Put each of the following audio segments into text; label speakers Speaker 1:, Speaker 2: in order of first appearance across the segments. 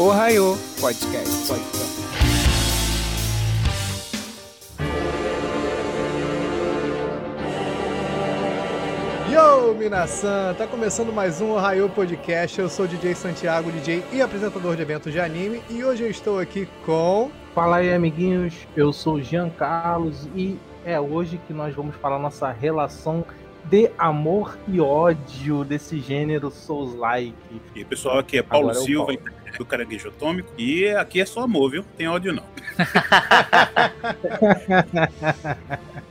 Speaker 1: Ohio Podcast. Podcast.
Speaker 2: Yo, Minasan! Tá começando mais um Ohio Podcast. Eu sou o DJ Santiago, DJ e apresentador de eventos de anime. E hoje eu estou aqui com.
Speaker 3: Fala aí, amiguinhos. Eu sou o Jean Carlos e é hoje que nós vamos falar nossa relação de amor e ódio desse gênero Souls-like.
Speaker 4: E pessoal, aqui é Paulo
Speaker 3: Agora é o
Speaker 4: Silva,
Speaker 3: Paulo.
Speaker 4: do Caranguejo Atômico. E aqui é só amor, viu? Tem ódio não.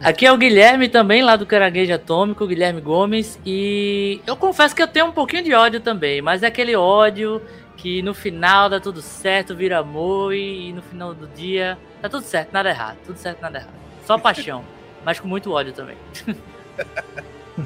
Speaker 5: Aqui é o Guilherme também, lá do Caranguejo Atômico, Guilherme Gomes. E eu confesso que eu tenho um pouquinho de ódio também, mas é aquele ódio que no final dá tudo certo, vira amor e no final do dia tá tudo certo, nada errado. Tudo certo, nada errado. Só paixão, mas com muito ódio também.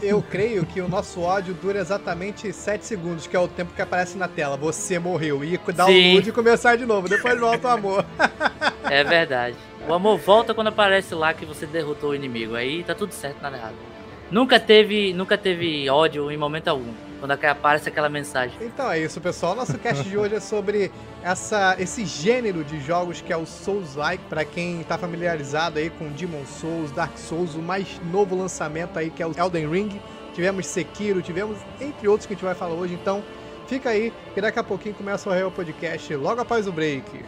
Speaker 2: Eu creio que o nosso ódio dura exatamente 7 segundos, que é o tempo que aparece na tela. Você morreu. E dar o nude e começar de novo. Depois volta o amor.
Speaker 5: É verdade. O amor volta quando aparece lá que você derrotou o inimigo. Aí tá tudo certo, nada errado. Nunca teve, nunca teve ódio em momento algum. Quando aparece aquela mensagem.
Speaker 2: Então é isso, pessoal. Nosso cast de hoje é sobre essa, esse gênero de jogos que é o Souls-like. Pra quem tá familiarizado aí com Demon Souls, Dark Souls, o mais novo lançamento aí que é o Elden Ring. Tivemos Sekiro, tivemos entre outros que a gente vai falar hoje. Então fica aí que daqui a pouquinho começa o Real Podcast logo após o break.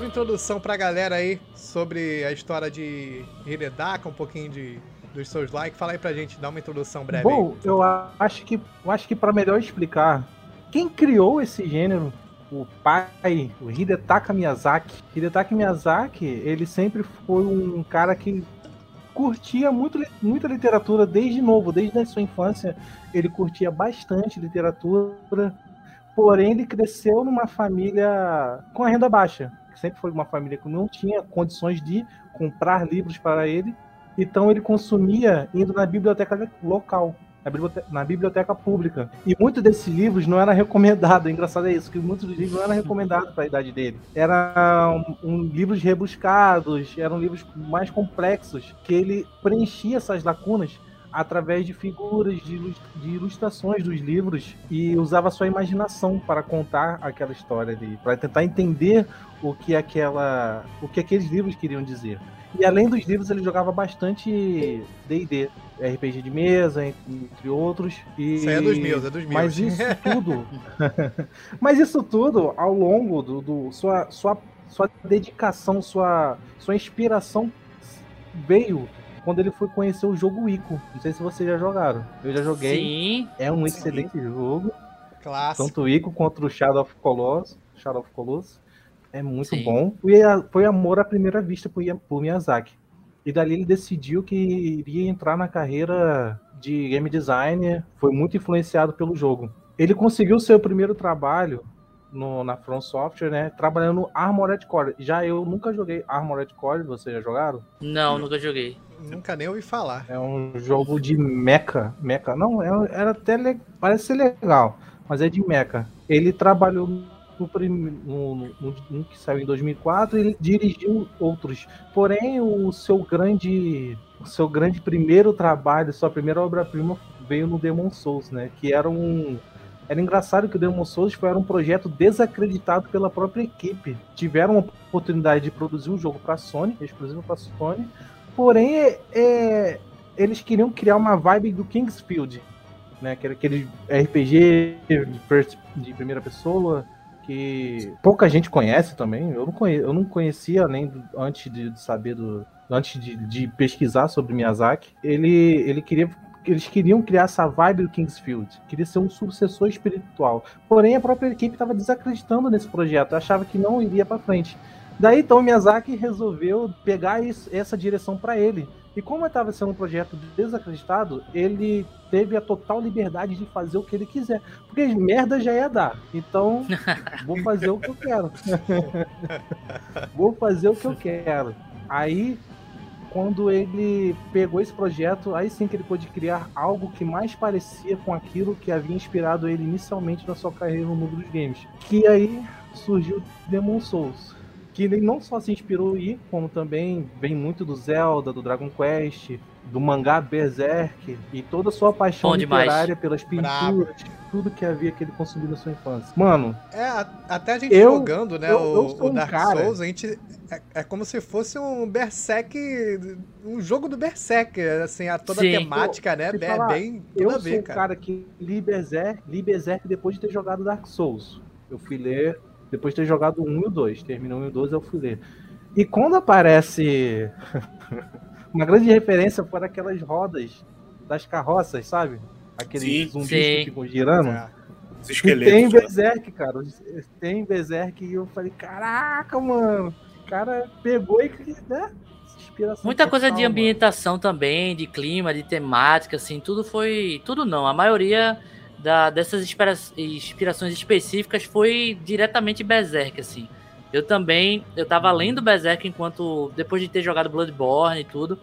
Speaker 2: Breve introdução pra galera aí sobre a história de Hidetaka, um pouquinho de, dos seus likes. Fala aí pra gente, dá uma introdução breve aí.
Speaker 3: Bom, eu acho que eu acho que para melhor explicar, quem criou esse gênero, o pai, o Hidetaka Miyazaki. Hidetaka Miyazaki, ele sempre foi um cara que curtia muito, muita literatura desde novo, desde a sua infância. Ele curtia bastante literatura, porém ele cresceu numa família com a renda baixa. Sempre foi uma família que não tinha condições de comprar livros para ele. Então ele consumia indo na biblioteca local, na biblioteca, na biblioteca pública. E muitos desses livros não era recomendado. Engraçado é isso, que muitos dos livros não eram recomendados para a idade dele. Eram um, livros rebuscados, eram livros mais complexos, que ele preenchia essas lacunas através de figuras, de, ilus- de ilustrações dos livros e usava sua imaginação para contar aquela história ali, para tentar entender o que aquela, o que aqueles livros queriam dizer. E além dos livros, ele jogava bastante D&D, RPG de mesa, en- entre outros. E...
Speaker 2: Isso aí é dos meus, é dos meus.
Speaker 3: Mas isso tudo, mas isso tudo ao longo do, do- sua, sua, sua dedicação, sua, sua inspiração veio quando ele foi conhecer o jogo Ico. Não sei se vocês já jogaram. Eu já joguei.
Speaker 5: Sim,
Speaker 3: É um
Speaker 2: Sim.
Speaker 3: excelente jogo.
Speaker 2: Clássico.
Speaker 3: Tanto o Ico quanto o Shadow of Colossus. Shadow of Colossus. É muito
Speaker 5: Sim.
Speaker 3: bom. Foi, a- foi amor à primeira vista por, Ya- por Miyazaki. E dali ele decidiu que iria entrar na carreira de game designer. Foi muito influenciado pelo jogo. Ele conseguiu seu primeiro trabalho no- na From Software, né? Trabalhando no Armored Core. Já eu nunca joguei Armored Core, vocês já jogaram?
Speaker 5: não, nunca joguei.
Speaker 2: Nunca nem ouvi falar.
Speaker 3: É um jogo de mecha. Mecha. Não, é- era até. le- Parece ser legal, mas é de mecha. Ele trabalhou no, que saiu em 2004 e dirigiu outros. Porém, o seu grande. O seu grande primeiro trabalho, sua primeira obra-prima veio no Demon Souls, né? Que era um. Era engraçado que o Demon Souls foi um projeto desacreditado pela própria equipe. Tiveram a oportunidade de produzir um jogo para Sony, exclusivo para Sony, Porém, é- é, eles queriam criar uma vibe do Kingsfield, né? Que era aquele RPG de, first- de primeira pessoa que pouca gente conhece também. Eu não, conhe, eu não conhecia nem do- antes de, de saber do, antes de, de pesquisar sobre Miyazaki. Ele, ele queria eles queriam criar essa vibe do Kingsfield, queria ser um sucessor espiritual. Porém, a própria equipe estava desacreditando nesse projeto, achava que não iria para frente. Daí então o Miyazaki resolveu pegar isso- essa direção pra ele. E como estava sendo um projeto desacreditado, ele teve a total liberdade de fazer o que ele quiser. Porque merda já ia dar. Então, vou fazer o que eu quero. vou fazer o que eu quero. Aí, quando ele pegou esse projeto, aí sim que ele pôde criar algo que mais parecia com aquilo que havia inspirado ele inicialmente na sua carreira no mundo dos games. Que aí surgiu Demon Souls. Que ele não só se inspirou em, como também vem muito do Zelda, do Dragon Quest, do mangá Berserk e toda a sua paixão
Speaker 5: Bom demais.
Speaker 3: literária pelas pinturas, tudo que havia que ele consumiu na sua infância. Mano,
Speaker 2: É, a- até a gente
Speaker 3: Eu-
Speaker 2: jogando, né,
Speaker 3: eu-
Speaker 2: o,
Speaker 3: eu sou
Speaker 2: o
Speaker 3: um
Speaker 2: Dark
Speaker 3: cara-
Speaker 2: Souls, a gente. É, é como se fosse um Berserk. Um jogo do Berserk, assim, a toda a
Speaker 5: Sim.
Speaker 2: temática, né? É
Speaker 3: falar,
Speaker 2: bem. Tudo
Speaker 3: eu
Speaker 2: a
Speaker 3: sou
Speaker 2: ver,
Speaker 3: um
Speaker 2: cara.
Speaker 3: cara que li Berserk, li Berserk depois de ter jogado Dark Souls. Eu fui ler, depois de ter jogado 1 e o 2. Terminou 1 e o 2, eu fui ler. E quando aparece uma grande referência para aquelas rodas das carroças, sabe? Aqueles
Speaker 4: Sim.
Speaker 3: zumbis
Speaker 5: Sim.
Speaker 3: que ficam girando.
Speaker 2: É.
Speaker 4: Os
Speaker 3: E tem? Berserk, cara. Tem Berserk e eu falei, caraca, mano. O cara pegou e, né?
Speaker 5: Muita coisa
Speaker 3: total,
Speaker 5: de
Speaker 3: mano.
Speaker 5: ambientação também, de clima, de temática, assim, tudo foi. Tudo não. A maioria da- dessas inspira- inspirações específicas foi diretamente Berserk, assim. Eu também, eu tava lendo Berserk enquanto. Depois de ter jogado Bloodborne e tudo.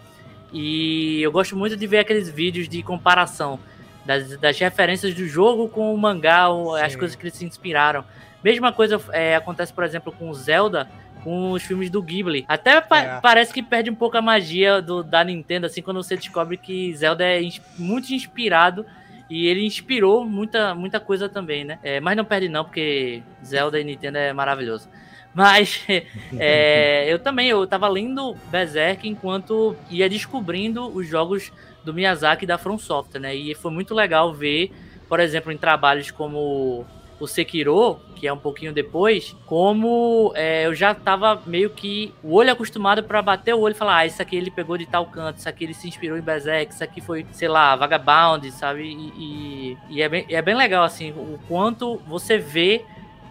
Speaker 5: E eu gosto muito de ver aqueles vídeos de comparação das, das referências do jogo com o mangá, ou as coisas que eles se inspiraram. Mesma coisa é, acontece, por exemplo, com Zelda, com os filmes do Ghibli. Até pa-
Speaker 2: É.
Speaker 5: parece que perde um pouco a magia do, da Nintendo, assim, quando você descobre que Zelda é ins- muito inspirado e ele inspirou muita, muita coisa também, né? É, mas não perde não, porque Zelda e Nintendo é maravilhoso. Mas é, eu também, eu tava lendo Berserk enquanto ia descobrindo os jogos do Miyazaki e da From Software, né? E foi muito legal ver, por exemplo, em trabalhos como o Sekiro, que é um pouquinho depois, como é, eu já tava meio que o olho acostumado pra bater o olho e falar, ah, isso aqui ele pegou de tal canto, isso aqui ele se inspirou em Berserk, isso aqui foi, sei lá, Vagabond, sabe? E, e- e é, bem, é bem legal, assim, o quanto você vê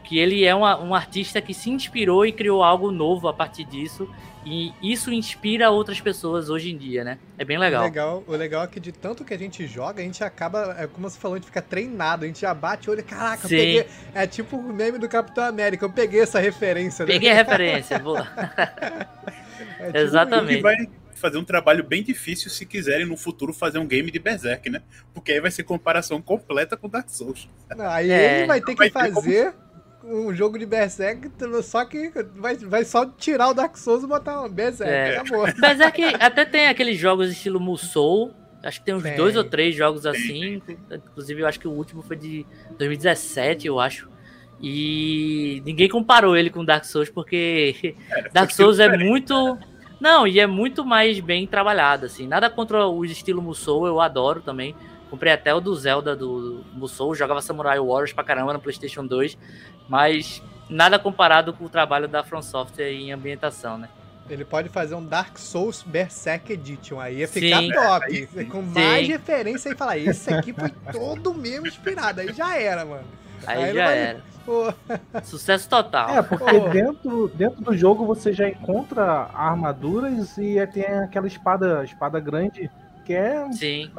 Speaker 5: que ele é uma- um artista que se inspirou e criou algo novo a partir disso. E isso inspira outras pessoas hoje em dia, né? É bem
Speaker 2: O
Speaker 5: legal.
Speaker 2: legal, o legal é que de tanto que a gente joga, a gente acaba, é como você falou, a gente fica treinado, a gente já bate o olho, caraca, eu peguei. É tipo o meme do Capitão América, eu peguei essa referência. né?
Speaker 5: Peguei a referência. boa.
Speaker 2: É tipo
Speaker 5: Exatamente.
Speaker 4: Fazer um trabalho bem difícil se quiserem no futuro fazer um game de Berserk, né? Porque aí vai ser comparação completa com Dark Souls.
Speaker 2: Não, aí
Speaker 5: É.
Speaker 2: ele vai ter que
Speaker 4: Vai ter como-
Speaker 2: fazer um jogo de Berserk, só que vai, vai só tirar o Dark Souls e botar um Berserk.
Speaker 5: É.
Speaker 2: Acabou.
Speaker 5: Berserk até tem aqueles jogos estilo Musou. Acho que tem uns
Speaker 2: Tem.
Speaker 5: dois ou três jogos assim. Inclusive, eu acho que o último foi de 2017, eu acho. E ninguém comparou ele com Dark Souls, porque Dark Souls é muito. Não, e é muito mais bem trabalhado, assim. Nada contra o estilo Musou, eu adoro também. Comprei até o do Zelda do Musou, jogava Samurai Warriors pra caramba no PlayStation 2, mas nada comparado com o trabalho da From Software em ambientação, né?
Speaker 2: Ele pode fazer um Dark Souls Berserk Edition, aí ia ficar
Speaker 5: Sim.
Speaker 2: top. Com mais
Speaker 5: Sim.
Speaker 2: referência e falar, esse aqui foi todo mesmo inspirado. Aí já era, mano.
Speaker 5: Aí,
Speaker 2: Aí
Speaker 5: já
Speaker 2: vai-
Speaker 5: era.
Speaker 2: Pô,
Speaker 5: Sucesso total.
Speaker 3: É, porque dentro, dentro do jogo você já encontra armaduras e tem aquela espada, espada grande que é
Speaker 5: Sim,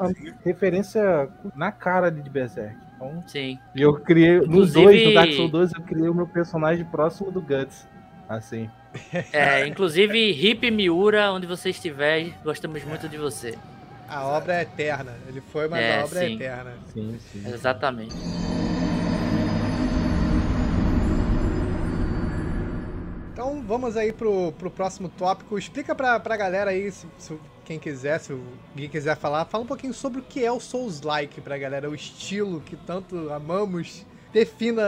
Speaker 3: referência na cara de Berserk. Então,
Speaker 5: sim.
Speaker 3: e eu criei, no
Speaker 5: Inclusive-
Speaker 3: 2, no Dark Souls 2, eu criei o meu personagem próximo do Guts. Assim.
Speaker 5: É, inclusive, Hip Miura, onde você estiver, gostamos muito de você.
Speaker 2: a obra é eterna. Ele foi, mas
Speaker 5: É,
Speaker 2: a obra é
Speaker 5: sim.
Speaker 2: eterna.
Speaker 3: Sim, sim.
Speaker 5: Exatamente.
Speaker 2: Então vamos aí pro, pro próximo tópico. Explica pra, pra galera aí, se, se quem quiser, se alguém quiser falar, fala um pouquinho sobre o que é o Souls-like pra galera, o estilo que tanto amamos. Defina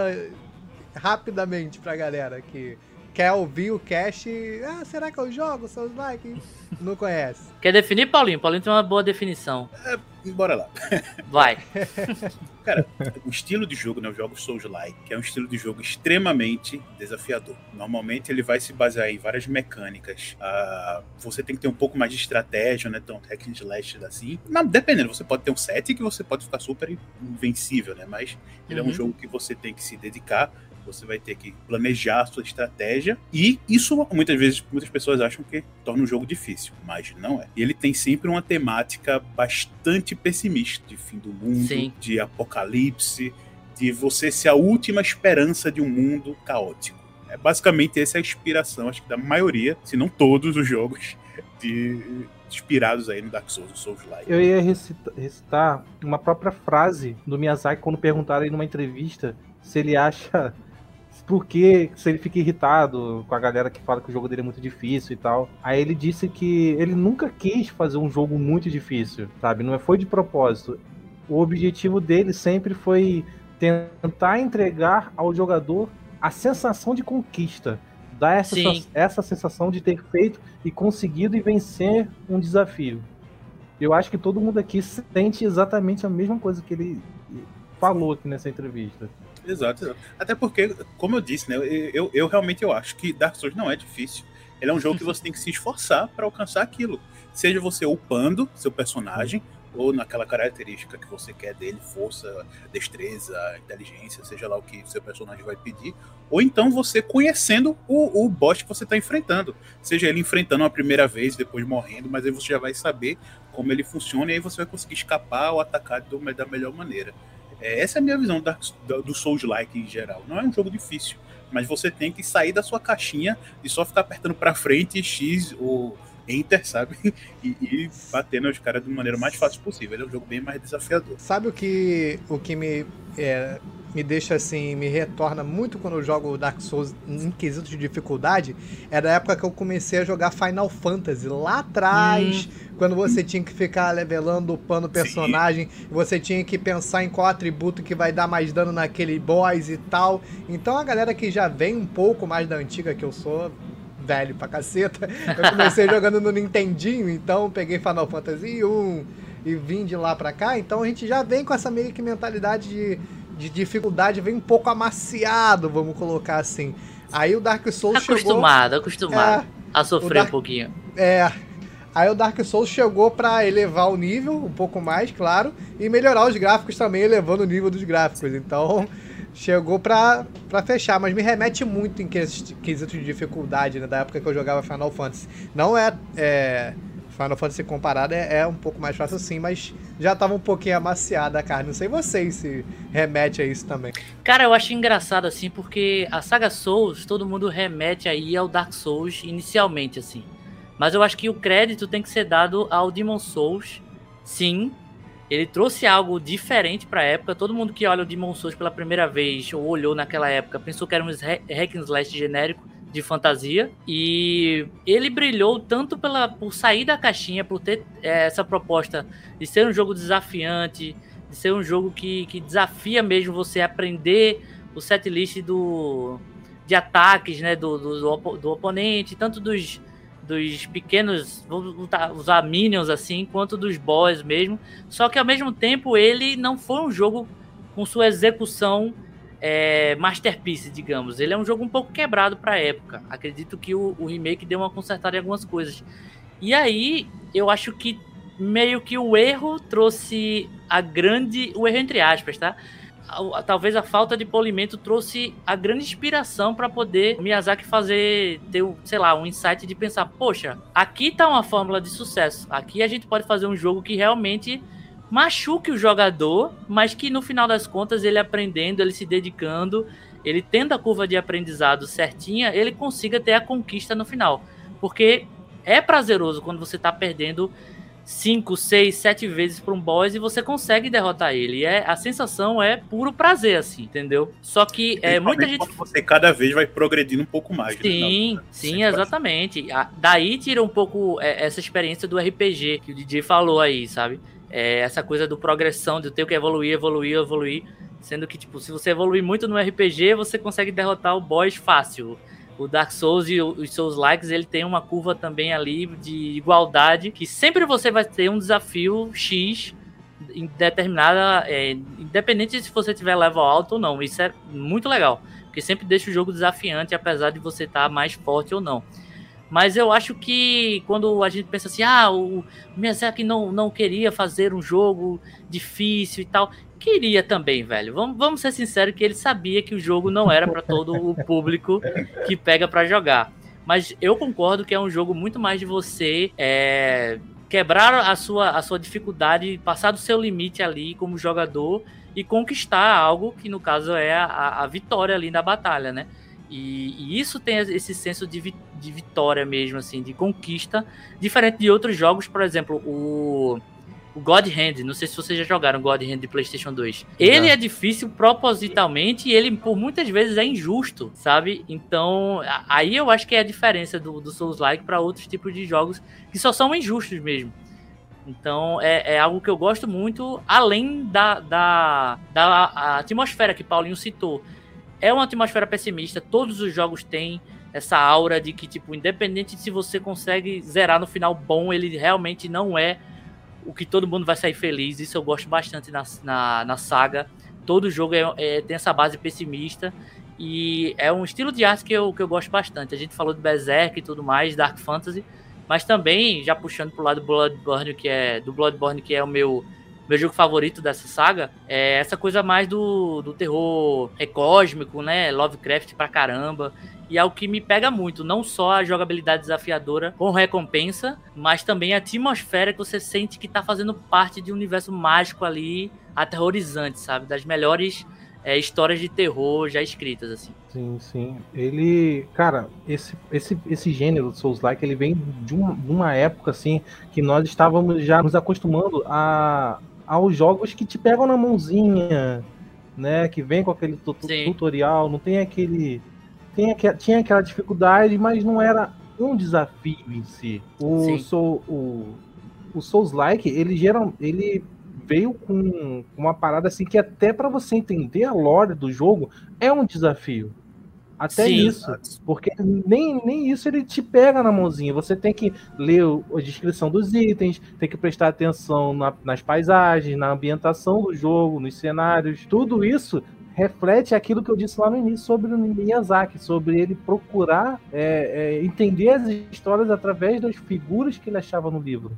Speaker 2: rapidamente pra galera que quer ouvir o cast. e, Ah, será que eu jogo Souls-like? Não conhece.
Speaker 5: Quer definir, Paulinho? Paulinho tem uma boa definição.
Speaker 4: Bora lá.
Speaker 5: Vai.
Speaker 4: O estilo de jogo, né? Os jogos Souls-like, que é um estilo de jogo extremamente desafiador. Normalmente ele vai se basear em várias mecânicas. Ah, você tem que ter um pouco mais de estratégia, né? Tão hack and slash assim. Não, dependendo, você pode ter um set que você pode ficar super invencível, né? Mas ele é um
Speaker 5: Uhum.
Speaker 4: jogo que você tem que se dedicar Você vai ter que planejar a sua estratégia e isso muitas vezes muitas pessoas acham que torna um jogo difícil, mas não é. E ele tem sempre uma temática bastante pessimista de fim do mundo,
Speaker 5: Sim.
Speaker 4: de apocalipse, de você ser a última esperança de um mundo caótico. É basicamente essa é a inspiração, acho que da maioria, se não todos os jogos de, inspirados aí no Dark Souls, no Souls Like.
Speaker 3: Eu ia recita- recitar uma própria frase do Miyazaki quando perguntaram aí numa entrevista se ele acha por que se ele fica irritado com a galera que fala que o jogo dele é muito difícil e tal. Aí ele disse que ele nunca quis fazer um jogo muito difícil, sabe? Não foi de propósito. O objetivo dele sempre foi tentar entregar ao jogador a sensação de conquista. Dar essa, essa sensação de ter feito e conseguido e vencer um desafio. Eu acho que todo mundo aqui sente exatamente a mesma coisa que ele falou aqui nessa entrevista.
Speaker 4: Exato, exato. Até porque, como eu disse, né, eu, eu, realmente eu acho que Dark Souls não é difícil. Ele é um jogo que você tem que se esforçar para alcançar aquilo. Seja você upando seu personagem, ou naquela característica que você quer dele, força, destreza, inteligência, seja lá o que seu personagem vai pedir, ou então você conhecendo o, o boss que você está enfrentando. Seja ele enfrentando uma primeira vez, depois morrendo, mas aí você já vai saber como ele funciona e aí você vai conseguir escapar ou atacar do- da melhor maneira. É, essa é a minha visão da- do, do Souls-like em geral. Não é um jogo difícil, mas você tem que sair da sua caixinha e só ficar apertando pra frente X ou Enter, sabe? E, e batendo os caras de maneira mais fácil possível. Ele é um jogo bem mais desafiador.
Speaker 2: Sabe o que, o que me, é, me deixa assim, me retorna muito quando eu jogo Dark Souls em quesito de dificuldade? É da época que eu comecei a jogar Final Fantasy, lá atrás, quando você tinha que ficar levelando, upando o personagem, você tinha que pensar em qual atributo que vai dar mais dano naquele boss e tal. Então a galera que já vem um pouco mais da antiga que eu sou, velho pra caceta, eu comecei jogando no Nintendinho, então peguei Final Fantasy 1 e vim de lá pra cá, então a gente já vem com essa meio que mentalidade de, de dificuldade, vem um pouco amaciado, vamos colocar assim. Aí o Dark Souls chegou...
Speaker 5: Acostumado, acostumado a
Speaker 2: o
Speaker 5: sofrer
Speaker 2: Dark-
Speaker 5: um pouquinho.
Speaker 2: É. Aí o Dark Souls chegou pra elevar o nível um pouco mais, claro, e melhorar os gráficos também, elevando o nível dos gráficos. Então, chegou pra, pra fechar, mas me remete muito em ques- quesito de dificuldade, né, da época que eu jogava Final Fantasy. Não é, é Final Fantasy comparado é, é um pouco mais fácil sim, mas já tava um pouquinho amaciada a carne. Não sei vocês se remete a isso também.
Speaker 5: Cara, eu acho engraçado assim, porque a saga Souls, todo mundo remete aí ao Dark Souls inicialmente, assim. Mas eu acho que o crédito tem que ser dado ao Demon Souls. Sim, ele trouxe algo diferente pra época. Todo mundo que olha o Demon Souls pela primeira vez, ou olhou naquela época, pensou que era um hack and slash genérico de fantasia. E ele brilhou tanto pela, por sair da caixinha, por ter eh, essa proposta de ser um jogo desafiante, de ser um jogo que, que desafia mesmo você a aprender o setlist do, de ataques né, do, do, do, opo- do oponente, tanto dos, dos pequenos, botar- usar minions assim, quanto dos boss mesmo. Só que ao mesmo tempo ele não foi um jogo com sua execução é, masterpiece, digamos. Ele é um jogo um pouco quebrado para a época. Acredito que o, o remake deu uma consertada em algumas coisas. E aí, eu acho que meio que o erro trouxe a grande. O erro entre aspas, tá? Talvez a falta de polimento trouxe a grande inspiração para poder Miyazaki fazer, ter, sei lá, um insight de pensar: poxa, aqui tá uma fórmula de sucesso. Aqui a gente pode fazer um jogo que realmente machuque o jogador, mas que no final das contas ele aprendendo, ele se dedicando, ele tendo a curva de aprendizado certinha, ele consiga ter a conquista no final. Porque é prazeroso quando você tá perdendo 5, 6, 7 vezes para um boss e você consegue derrotar ele. E é, a sensação é puro prazer, assim, entendeu? Só que é, muita gente
Speaker 4: Você cada vez vai progredindo um pouco mais. né?
Speaker 5: Sim,
Speaker 4: Não,
Speaker 5: sim, exatamente. A- Daí tira um pouco é, essa experiência do RPG que o DJ falou aí, sabe? É, essa coisa do progressão, de eu ter que evoluir, evoluir, evoluir. Sendo que, tipo, se você evoluir muito no RPG, você consegue derrotar o boss fácil. O Dark Souls e os seus likes, ele tem uma curva também ali de igualdade, que sempre você vai ter um desafio X em determinada. é, independente se você tiver level alto ou não. Isso é muito legal. Porque sempre deixa o jogo desafiante, apesar de você estar mais forte ou não. Mas eu acho que quando a gente pensa assim, ah, o Miyazaki não, não queria fazer um jogo difícil e tal. Queria também, velho. Vamos, vamos ser sinceros que ele sabia que o jogo não era para todo o público que pega para jogar. Mas eu concordo que é um jogo muito mais de você é, quebrar a sua, a sua dificuldade, passar do seu limite ali como jogador e conquistar algo que no caso é a, a vitória ali na batalha, né? E, e, isso tem esse senso de, vi, de vitória mesmo, assim, de conquista, diferente de outros jogos, por exemplo, o o God Hand, não sei se vocês já jogaram God Hand de PlayStation 2. Ele é difícil propositalmente e ele por muitas vezes é injusto, sabe? Então, aí eu acho que é a diferença do, do Souls-like para outros tipos de jogos que só são injustos mesmo. Então, é, é, algo que eu gosto muito, além da, da, da atmosfera que Paulinho citou. É uma atmosfera pessimista, todos os jogos têm essa aura de que, tipo, independente de se você consegue zerar no final bom, ele realmente não é o que todo mundo vai sair feliz. Isso eu gosto bastante na, na, na saga. Todo jogo é, é, tem essa base pessimista. E é um estilo de arte que eu, que eu gosto bastante. A gente falou de Berserk e tudo mais, Dark Fantasy. Mas também, já puxando pro lado do Bloodborne, que é, do Bloodborne, que é o meu, meu jogo favorito dessa saga, é essa coisa mais do, do terror é cósmico, né? Lovecraft pra caramba e é o que me pega muito, não só a jogabilidade desafiadora com recompensa, mas também a atmosfera que você sente que tá fazendo parte de um universo mágico ali, aterrorizante, sabe? Das melhores é, histórias de terror já escritas, assim.
Speaker 3: Sim, sim. Ele, cara, esse, esse, esse gênero Souls-like, ele vem de uma, de uma época, assim, que nós estávamos já nos acostumando a, aos jogos que te pegam na mãozinha, né? Que vem com aquele tutorial, não tem aquele tinha, tinha aquela dificuldade, mas não era um desafio em si. O, Soul, o, o Souls-like, ele, geral, ele veio com uma parada assim que até para você entender a lore do jogo é um desafio. Até Sim. isso. Porque nem, nem isso ele te pega na mãozinha. Você tem que ler a descrição dos itens, tem que prestar atenção na, nas paisagens, na ambientação do jogo, nos cenários. Tudo isso reflete aquilo que eu disse lá no início sobre o Miyazaki, sobre ele procurar é, é, entender as histórias através das figuras que ele achava no livro.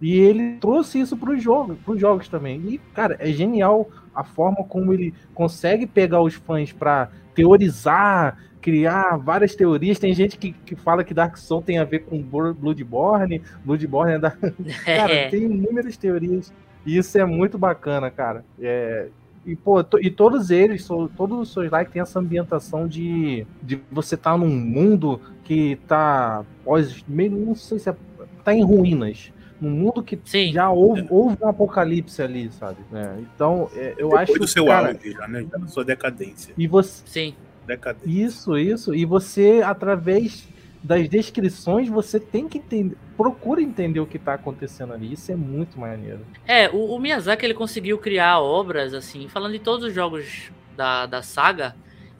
Speaker 3: E ele trouxe isso para os jogos, pros jogos também. E, cara, é genial a forma como ele consegue pegar os fãs para teorizar, criar várias teorias. Tem gente que, que fala que Dark Souls tem a ver com Bloodborne, Bloodborne é da... Cara, tem inúmeras teorias. E isso é muito bacana, cara. É, e, pô, e todos eles, todos os seus likes tem essa ambientação de, de você estar tá num mundo que tá pós, meio, não sei se é, tá em ruínas. Num mundo que Sim. já houve, houve, um apocalipse ali, sabe? É, então, é, eu
Speaker 4: Depois
Speaker 3: acho
Speaker 4: do seu cara, auge, já, né? Já na sua decadência.
Speaker 3: E você.
Speaker 5: Sim.
Speaker 4: Decadência.
Speaker 3: Isso, isso. E você, através das descrições, você tem que entender, procura entender o que está acontecendo ali. Isso é muito maneiro.
Speaker 5: É, o, o, Miyazaki ele conseguiu criar obras, assim, falando de todos os jogos da, da saga,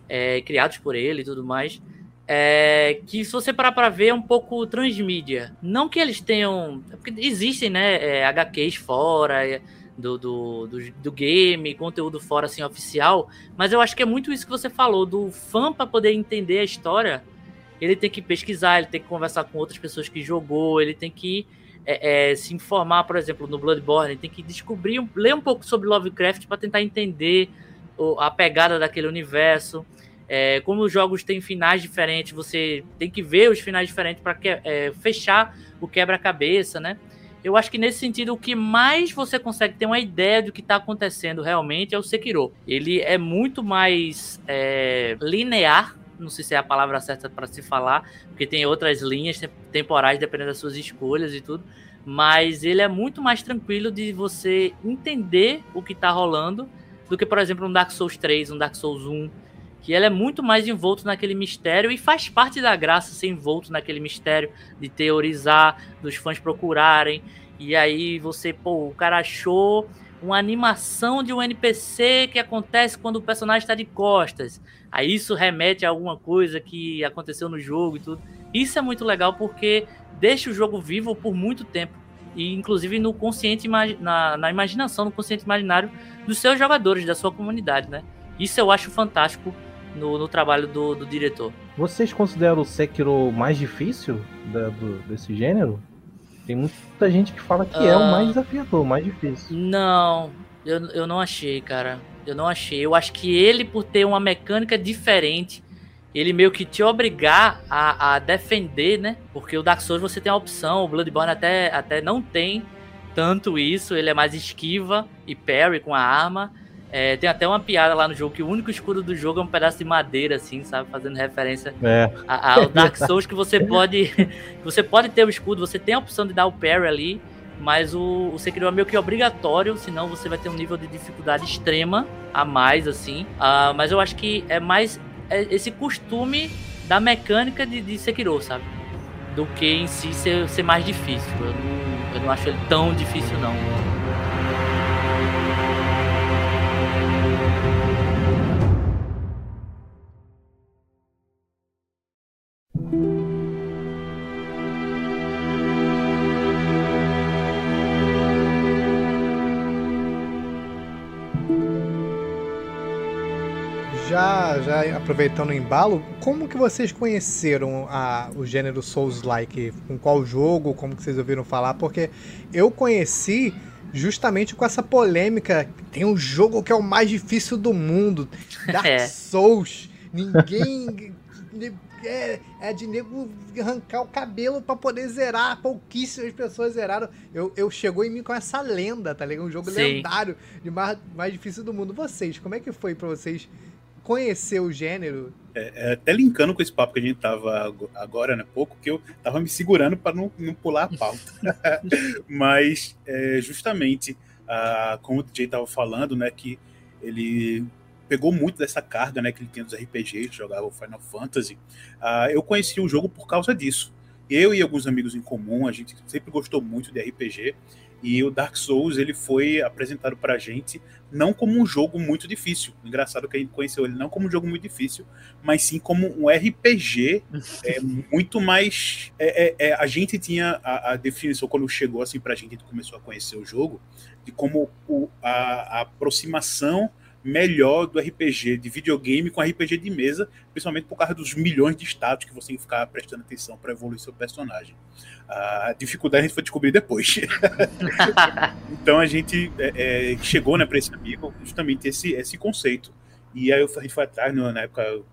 Speaker 5: é, criados por ele e tudo mais. É, que se você parar para ver é um pouco transmídia. Não que eles tenham. Porque existem, né, é, HQs fora é, do, do, do, do, game, conteúdo fora assim oficial, mas eu acho que é muito isso que você falou, do fã para poder entender a história ele tem que pesquisar, ele tem que conversar com outras pessoas que jogou, ele tem que é, é, se informar, por exemplo, no Bloodborne, ele tem que descobrir, ler um pouco sobre Lovecraft para tentar entender a pegada daquele universo. É, como os jogos têm finais diferentes, você tem que ver os finais diferentes para é, fechar o quebra-cabeça, né? Eu acho que nesse sentido, o que mais você consegue ter uma ideia do que está acontecendo realmente é o Sekiro. Ele é muito mais é, linear não sei se é a palavra certa para se falar, porque tem outras linhas temporais dependendo das suas escolhas e tudo, mas ele é muito mais tranquilo de você entender o que está rolando do que, por exemplo, um Dark Souls 3, um Dark Souls 1, que ele é muito mais envolto naquele mistério e faz parte da graça ser envolto naquele mistério, de teorizar, dos fãs procurarem, e aí você, pô, o cara achou uma animação de um NPC que acontece quando o personagem está de costas. Aí isso remete a alguma coisa que aconteceu no jogo e tudo. Isso é muito legal porque deixa o jogo vivo por muito tempo. E inclusive no consciente na, na imaginação, no consciente imaginário dos seus jogadores, da sua comunidade, né? Isso eu acho fantástico no, no trabalho do, do, diretor.
Speaker 3: Vocês consideram o Sekiro mais difícil da, do, desse gênero? Tem muita gente que fala que uh, é o mais ah. desafiador, o mais difícil.
Speaker 5: Não, Eu, eu não achei, cara. Eu não achei. Eu acho que ele, por ter uma mecânica diferente, ele meio que te obrigar a, a defender, né? Porque o Dark Souls você tem a opção, o Bloodborne até, até não tem tanto isso, ele é mais esquiva e parry com a arma. É, tem até uma piada lá no jogo que o único escudo do jogo é um pedaço de madeira, assim, sabe? Fazendo referência
Speaker 3: É.
Speaker 5: a- ao Dark Souls que você pode. você pode ter o escudo, você tem a opção de dar o parry ali, mas o, o Sekiro é meio que obrigatório, senão você vai ter um nível de dificuldade extrema a mais, assim. Ah, mas eu acho que é mais é esse costume da mecânica de, de Sekiro, sabe? Do que em si ser, ser mais difícil. Eu não, eu não acho ele tão difícil, não.
Speaker 2: Já, aproveitando o embalo, como que vocês conheceram a, o gênero Souls-like? Com qual jogo? Como que vocês ouviram falar? Porque eu conheci justamente com essa polêmica. Tem um jogo que é o mais difícil do mundo, Dark
Speaker 5: É.
Speaker 2: Souls. Ninguém é, é de nego arrancar o cabelo pra poder zerar. Pouquíssimas pessoas zeraram. Eu, eu chegou em mim com essa lenda, tá ligado? Um jogo
Speaker 5: Sim.
Speaker 2: lendário de mais, mais difícil do mundo. Vocês, como é que foi pra vocês conhecer o gênero?
Speaker 4: É, até linkando com esse papo que a gente tava ago- agora, né, pouco, que eu tava me segurando para não, não pular a pauta. Mas, é, justamente, ah, como o DJ tava falando, né, que ele pegou muito dessa carga, né, que ele tinha dos RPGs, jogava o Final Fantasy. Ah, eu conheci o jogo por causa disso. Eu e alguns amigos em comum, a gente sempre gostou muito de RPG, e o Dark Souls ele foi apresentado pra gente não como um jogo muito difícil. Engraçado que a gente conheceu ele não como um jogo muito difícil, mas sim como um RPG é, muito mais. é, é, é, a gente tinha a, a definição quando chegou assim pra gente, a gente começou a conhecer o jogo, de como o, a, a aproximação melhor do RPG de videogame com RPG de mesa, principalmente por causa dos milhões de status que você tem que ficar prestando atenção para evoluir seu personagem. A dificuldade a gente foi descobrir depois. então a gente é, é, chegou né, para esse amigo justamente esse, esse conceito. E aí eu, a gente foi atrás, no- na época eu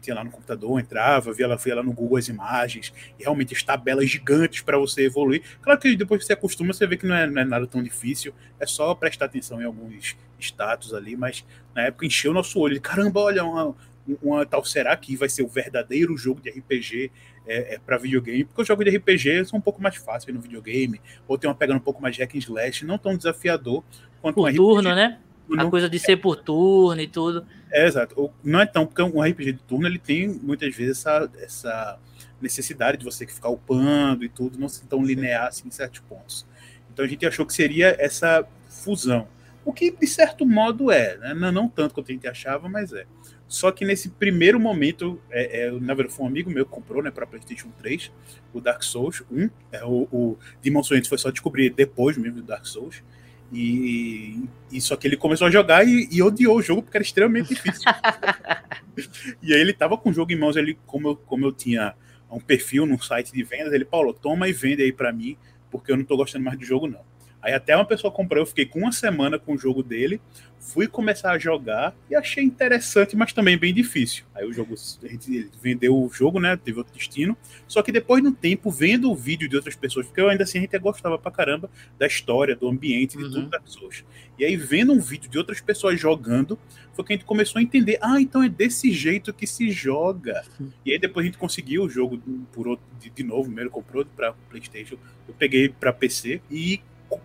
Speaker 4: tinha lá no computador, entrava, via lá, via lá no Google as imagens, e realmente as tabelas gigantes para você evoluir. Claro que depois que você acostuma, você vê que não é, não é nada tão difícil, é só prestar atenção em alguns status ali, mas na época encheu o nosso olho. Caramba, olha, uma, uma tal será que vai ser o verdadeiro jogo de RPG é, é para videogame? Porque os jogos de RPG são um pouco mais fáceis no videogame, ou tem uma pegada um pouco mais hack and slash, não tão desafiador quanto um
Speaker 5: Por
Speaker 4: RPG
Speaker 5: turno, né? A coisa de ser por turno e tudo.
Speaker 4: É, exato. Não é tão, porque um RPG de turno ele tem muitas vezes essa, essa necessidade de você ficar upando e tudo, não ser tão linear assim em certos pontos. Então a gente achou que seria essa fusão. O que de certo modo é, né? não, não tanto quanto a gente achava, mas é. Só que nesse primeiro momento, é, é, na verdade, foi um amigo meu que comprou né, para PlayStation 3 o Dark Souls 1. É, o, o Demon Souls foi só descobrir depois mesmo do Dark Souls. E, e só que ele começou a jogar e, e odiou o jogo porque era extremamente difícil. e aí ele tava com o jogo em mãos, ele, como eu, como eu tinha um perfil num site de vendas, ele, Paulo, toma e vende aí pra mim, porque eu não tô gostando mais do jogo, não. Aí até uma pessoa comprou, eu fiquei com uma semana com o jogo dele, fui começar a jogar e achei interessante, mas também bem difícil. Aí o jogo, a gente vendeu o jogo, né? Teve outro destino. Só que depois de um tempo, vendo o vídeo de outras pessoas, porque eu ainda assim a gente gostava pra caramba da história, do ambiente, de
Speaker 5: Uhum.
Speaker 4: tudo das pessoas. E aí, vendo um vídeo de outras pessoas jogando, foi que a gente começou a entender, ah, então é desse jeito que se joga. E aí depois a gente conseguiu o jogo por outro, de, de novo, primeiro comprou para PlayStation, eu peguei para PC e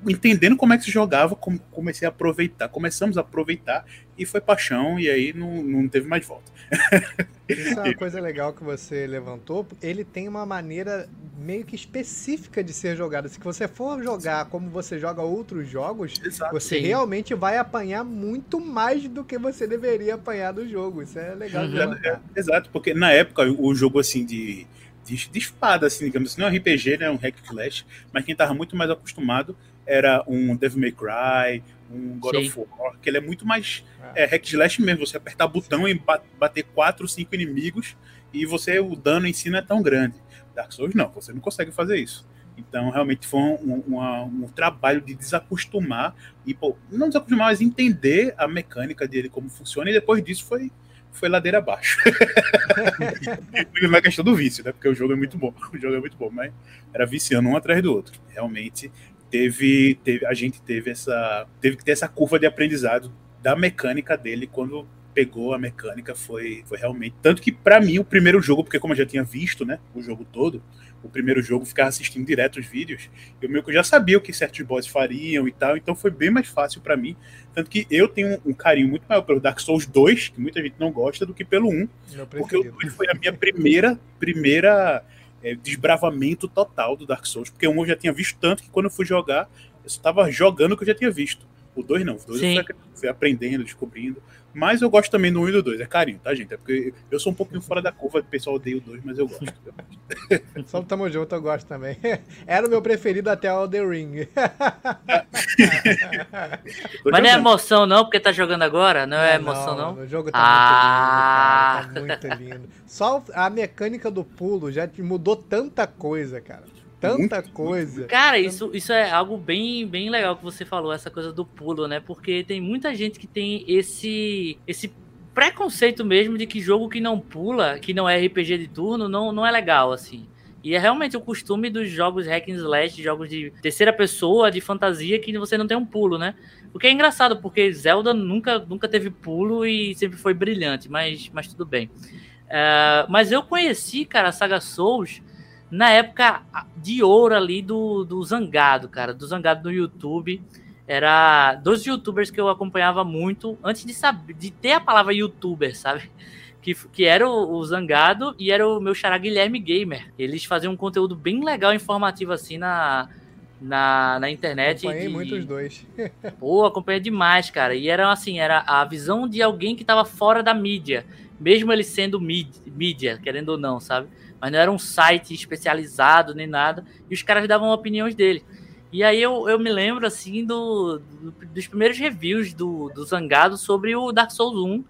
Speaker 4: entendendo como é que se jogava, com- comecei a aproveitar, começamos a aproveitar e foi paixão e aí não, não teve mais volta.
Speaker 2: Isso é uma coisa legal que você levantou. Ele tem uma maneira meio que específica de ser jogado. Se você for jogar como você joga outros jogos,
Speaker 4: Exato.
Speaker 2: você
Speaker 5: Sim.
Speaker 2: realmente vai apanhar muito mais do que você deveria apanhar do jogo. Isso é legal de
Speaker 5: Uhum.
Speaker 2: levantar.
Speaker 4: Exato, porque na época o jogo assim de, de, de espada, assim, digamos assim, não é um RPG, né? Um hack and slash, mas quem tava muito mais acostumado era um Devil May Cry, um God
Speaker 5: Sim.
Speaker 4: of War, que ele é muito mais é, hack and slash mesmo, você apertar botão e ba- bater quatro, cinco inimigos e você o dano em si não é tão grande. Dark Souls não, você não consegue fazer isso. Então, realmente foi um, um, um trabalho de desacostumar e pô, não desacostumar, mas entender a mecânica dele, como funciona, e depois disso foi, foi ladeira abaixo. não é questão do vício, né? Porque o jogo é muito bom. O jogo é muito bom, mas era viciando um atrás do outro. Realmente teve, teve a gente teve essa teve que ter essa curva de aprendizado da mecânica dele quando pegou a mecânica foi, foi realmente tanto que para mim o primeiro jogo porque como eu já tinha visto né o jogo todo o primeiro jogo ficava assistindo direto os vídeos eu meio que já sabia o que certos bosses fariam e tal então foi bem mais fácil para mim tanto que eu tenho um, carinho muito maior pelo Dark Souls 2 que muita gente não gosta do que pelo 1 porque o 2 foi a minha primeira primeira é, desbravamento total do Dark Souls porque 1 eu já tinha visto tanto que quando eu fui jogar eu estava jogando o que eu já tinha visto o 2 não, o 2 eu fui, fui aprendendo, descobrindo. Mas eu gosto também do 1 e do 2, é carinho, tá, gente? É porque eu sou um pouquinho fora da curva, o pessoal odeia o 2, mas eu gosto.
Speaker 2: Só tamo junto, eu gosto também. Era o meu preferido até o The Ring.
Speaker 5: mas não é emoção, não, porque tá jogando agora? Não é, emoção, não?
Speaker 2: não? O jogo tá ah. muito lindo, cara. Tá muito lindo. Só a mecânica do pulo já mudou tanta coisa, cara. Tanta muito, coisa.
Speaker 5: Cara, isso, isso é algo bem, bem legal que você falou, essa coisa do pulo, né? Porque tem muita gente que tem esse, esse preconceito mesmo de que jogo que não pula, que não é RPG de turno, não, não é legal, assim. E é realmente o costume dos jogos hack and slash, jogos de terceira pessoa, de fantasia, que você não tem um pulo, né? O que é engraçado, porque Zelda nunca, nunca teve pulo e sempre foi brilhante, mas, mas tudo bem. Uh, mas eu conheci, cara, a saga Souls na época de ouro ali do, do Zangado, cara, do Zangado no YouTube. Era dois youtubers que eu acompanhava muito antes de saber, de ter a palavra youtuber, sabe? Que, que era o, o Zangado e era o meu xará Guilherme Gamer. Eles faziam um conteúdo bem legal, informativo assim na, na, na internet.
Speaker 2: Acompanhei de... muito os dois.
Speaker 5: Pô, acompanhei demais, cara. E era assim, era a visão de alguém que tava fora da mídia. Mesmo ele sendo mídia, querendo ou não, sabe? Mas não era um site especializado nem nada, e os caras davam opiniões dele. E aí eu, eu me lembro, assim, do, do, dos primeiros reviews do, do Zangado sobre o Dark Souls 1,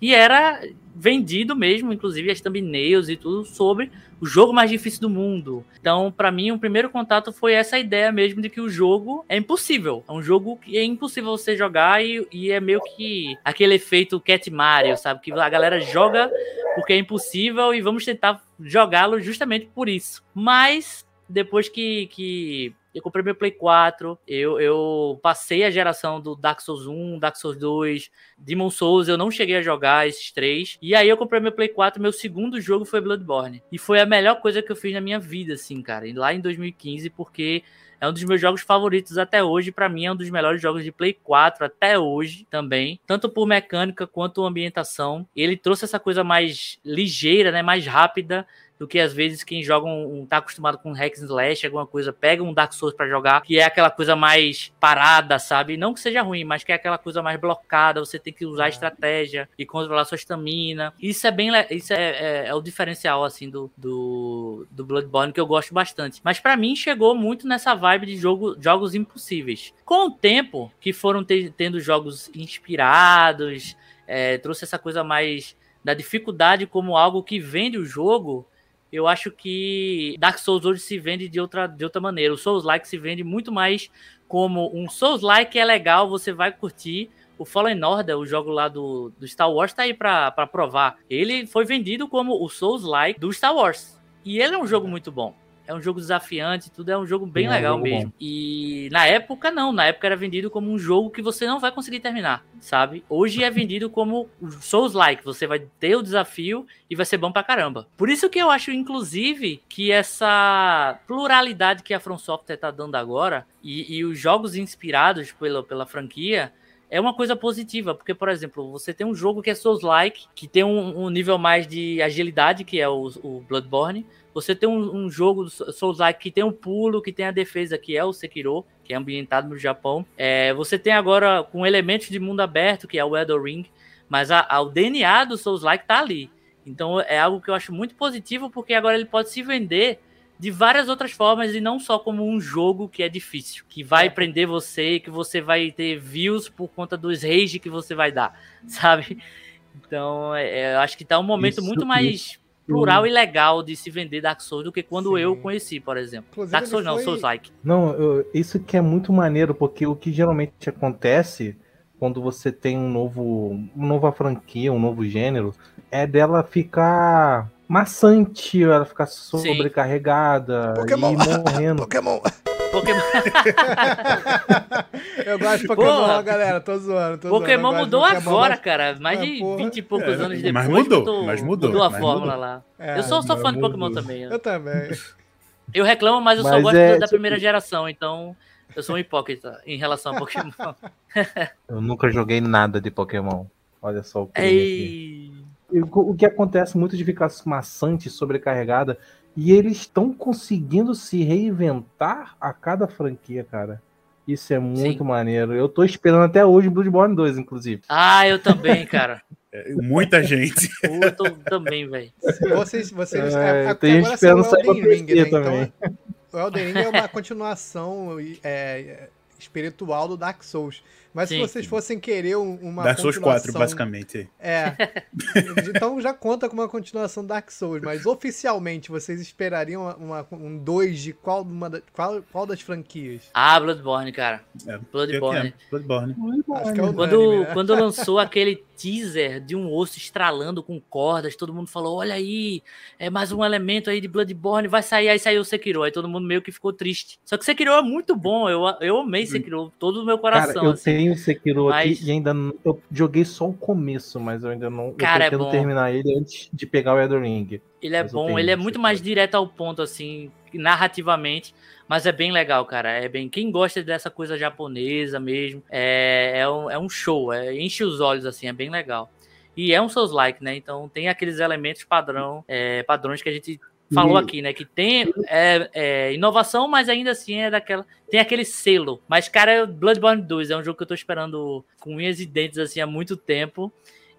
Speaker 5: e era vendido mesmo, inclusive as thumbnails e tudo, sobre o jogo mais difícil do mundo. Então, para mim, o primeiro contato foi essa ideia mesmo de que o jogo é impossível. É um jogo que é impossível você jogar e, e é meio que aquele efeito Cat Mario, sabe? Que a galera joga porque é impossível e vamos tentar jogá-lo justamente por isso. Mas depois que, que eu comprei meu Play 4, eu, eu passei a geração do Dark Souls 1, Dark Souls 2, Demon Souls, eu não cheguei a jogar esses três. E aí eu comprei meu Play 4, meu segundo jogo foi Bloodborne. E foi a melhor coisa que eu fiz na minha vida, assim, cara. Lá em 2015, porque é um dos meus jogos favoritos até hoje. Para mim, é um dos melhores jogos de Play 4 até hoje também. Tanto por mecânica quanto ambientação. Ele trouxe essa coisa mais ligeira, né? Mais rápida do que às vezes quem joga um, um tá acostumado com hack and slash, alguma coisa, pega um Dark Souls para jogar, que é aquela coisa mais parada, sabe? Não que seja ruim, mas que é aquela coisa mais blocada, você tem que usar estratégia e controlar sua estamina. Isso é bem isso é, é, é, o diferencial assim do, do, do Bloodborne que eu gosto bastante. Mas para mim chegou muito nessa vibe de jogo, jogos impossíveis. Com o tempo que foram ter, tendo jogos inspirados, é, trouxe essa coisa mais da dificuldade como algo que vende o jogo, eu acho que Dark Souls hoje se vende de outra, de outra maneira. O Souls-like se vende muito mais como um Souls-like é legal, você vai curtir. O Fallen Order, o jogo lá do, do Star Wars, tá aí pra, pra provar. Ele foi vendido como o Souls-like do Star Wars. E ele é um jogo muito bom. É um jogo desafiante, tudo é um jogo bem é legal jogo mesmo. Bom. E na época não, na época era vendido como um jogo que você não vai conseguir terminar, sabe? Hoje é vendido como Souls-like, você vai ter o desafio e vai ser bom pra caramba. Por isso que eu acho inclusive que essa pluralidade que a From Software tá dando agora e, e os jogos inspirados pela, pela franquia é uma coisa positiva, porque, por exemplo, você tem um jogo que é Souls-like, que tem um, um, nível mais de agilidade, que é o, o Bloodborne, você tem um, um jogo Souls-like que tem um pulo, que tem a defesa, que é o Sekiro, que é ambientado no Japão. É, você tem agora com elementos de mundo aberto, que é o Elden Ring, mas a, a, o DNA do Souls-like tá ali. Então é algo que eu acho muito positivo, porque agora ele pode se vender de várias outras formas e não só como um jogo que é difícil, que vai é. prender você, que você vai ter views por conta dos rage que você vai dar, sabe? Então, é, eu acho que tá um momento isso, muito mais plural e legal de se vender Dark Souls do que quando
Speaker 2: Sim.
Speaker 5: eu conheci, por exemplo.
Speaker 2: Inclusive,
Speaker 5: Dark Souls não,
Speaker 2: foi-
Speaker 5: Souls like.
Speaker 3: Não, eu- isso que é muito maneiro, porque o que geralmente acontece quando você tem um novo, uma nova franquia, um novo gênero, é dela ficar maçante, ela ficar sobrecarregada
Speaker 2: Pokémon.
Speaker 3: e morrendo.
Speaker 2: Pokémon.
Speaker 5: Pokémon,
Speaker 2: Eu gosto de Pokémon,
Speaker 5: Porra.
Speaker 2: galera. Tô zoando, tô zoando.
Speaker 5: Pokémon
Speaker 2: de
Speaker 5: mudou
Speaker 2: Pokémon,
Speaker 5: agora,
Speaker 2: mas-
Speaker 5: cara. Mais
Speaker 2: mas,
Speaker 5: de
Speaker 2: porra.
Speaker 5: 20 e poucos
Speaker 4: É,
Speaker 5: anos
Speaker 4: mas
Speaker 5: depois.
Speaker 4: mudou,
Speaker 5: mudou,
Speaker 4: mas mudou,
Speaker 5: mudou a
Speaker 4: mas
Speaker 5: fórmula
Speaker 4: mudou.
Speaker 5: lá.
Speaker 2: É,
Speaker 5: eu sou, sou fã de
Speaker 3: mudou.
Speaker 5: Pokémon também.
Speaker 2: Eu também.
Speaker 5: Eu reclamo, mas eu só
Speaker 3: Mas
Speaker 5: gosto
Speaker 3: é,
Speaker 5: da
Speaker 3: tipo-
Speaker 5: primeira geração, então eu sou um hipócrita em relação a Pokémon.
Speaker 3: Eu nunca joguei nada de Pokémon. Olha só o crime aqui.
Speaker 5: Ei.
Speaker 3: O o que acontece muito de ficar maçante, sobrecarregada, e eles estão conseguindo se reinventar a cada franquia, cara. Isso é muito maneiro. Eu tô esperando até hoje Bloodborne 2, inclusive.
Speaker 5: Ah, eu também, cara.
Speaker 4: É, Muita gente.
Speaker 5: Eu tô também, velho.
Speaker 2: Vocês, vocês,
Speaker 3: É,
Speaker 2: é, é,
Speaker 3: tem gente
Speaker 2: agora saiu o
Speaker 3: esperando sair pra
Speaker 2: Elden Ring, né? Então,
Speaker 3: também.
Speaker 2: o Elden Ring é uma continuação é, espiritual do Dark Souls. Mas
Speaker 5: Sim.
Speaker 2: se vocês fossem querer um- uma
Speaker 4: Dark Souls 4,
Speaker 2: continuação-
Speaker 4: basicamente.
Speaker 2: É. então já conta com uma continuação Dark Souls, mas oficialmente vocês esperariam uma- um 2 de qual, uma da- qual, qual das franquias?
Speaker 5: Ah, Bloodborne, cara.
Speaker 4: É,
Speaker 5: Bloodborne.
Speaker 4: é, Bloodborne.
Speaker 2: Acho que é
Speaker 5: Quando,
Speaker 2: unânime, né?
Speaker 5: quando lançou aquele teaser de um osso estralando com cordas, todo mundo falou: olha aí, é mais um elemento aí de Bloodborne, vai sair, aí saiu o Sekiro. Aí todo mundo meio que ficou triste. Só que Sekiro é muito bom, eu, eu amei Sekiro, todo o meu
Speaker 3: Cara,
Speaker 5: coração.
Speaker 3: eu
Speaker 5: assim.
Speaker 3: tenho o Sekiro
Speaker 5: Mas-
Speaker 3: aqui e ainda não, eu joguei só o começo, mas eu ainda não.
Speaker 5: Cara, é
Speaker 3: eu pretendo
Speaker 5: bom.
Speaker 3: terminar ele antes de pegar o Elden Ring.
Speaker 5: Ele é
Speaker 3: Mas
Speaker 5: bom,
Speaker 3: tenho
Speaker 5: ele é muito mais direto ao ponto, assim, narrativamente, mas é bem legal, cara. É bem. Quem gosta dessa coisa japonesa mesmo, é, é, um, é um show, é, enche os olhos, assim, é bem legal. E é um Souls-like, né? Então tem aqueles elementos padrão, é, padrões que a gente falou aqui, né? Que tem é, é, inovação, mas ainda assim é daquela. Tem aquele selo. Mas, cara, Bloodborne 2 é um jogo que eu tô esperando com unhas e dentes assim há muito tempo.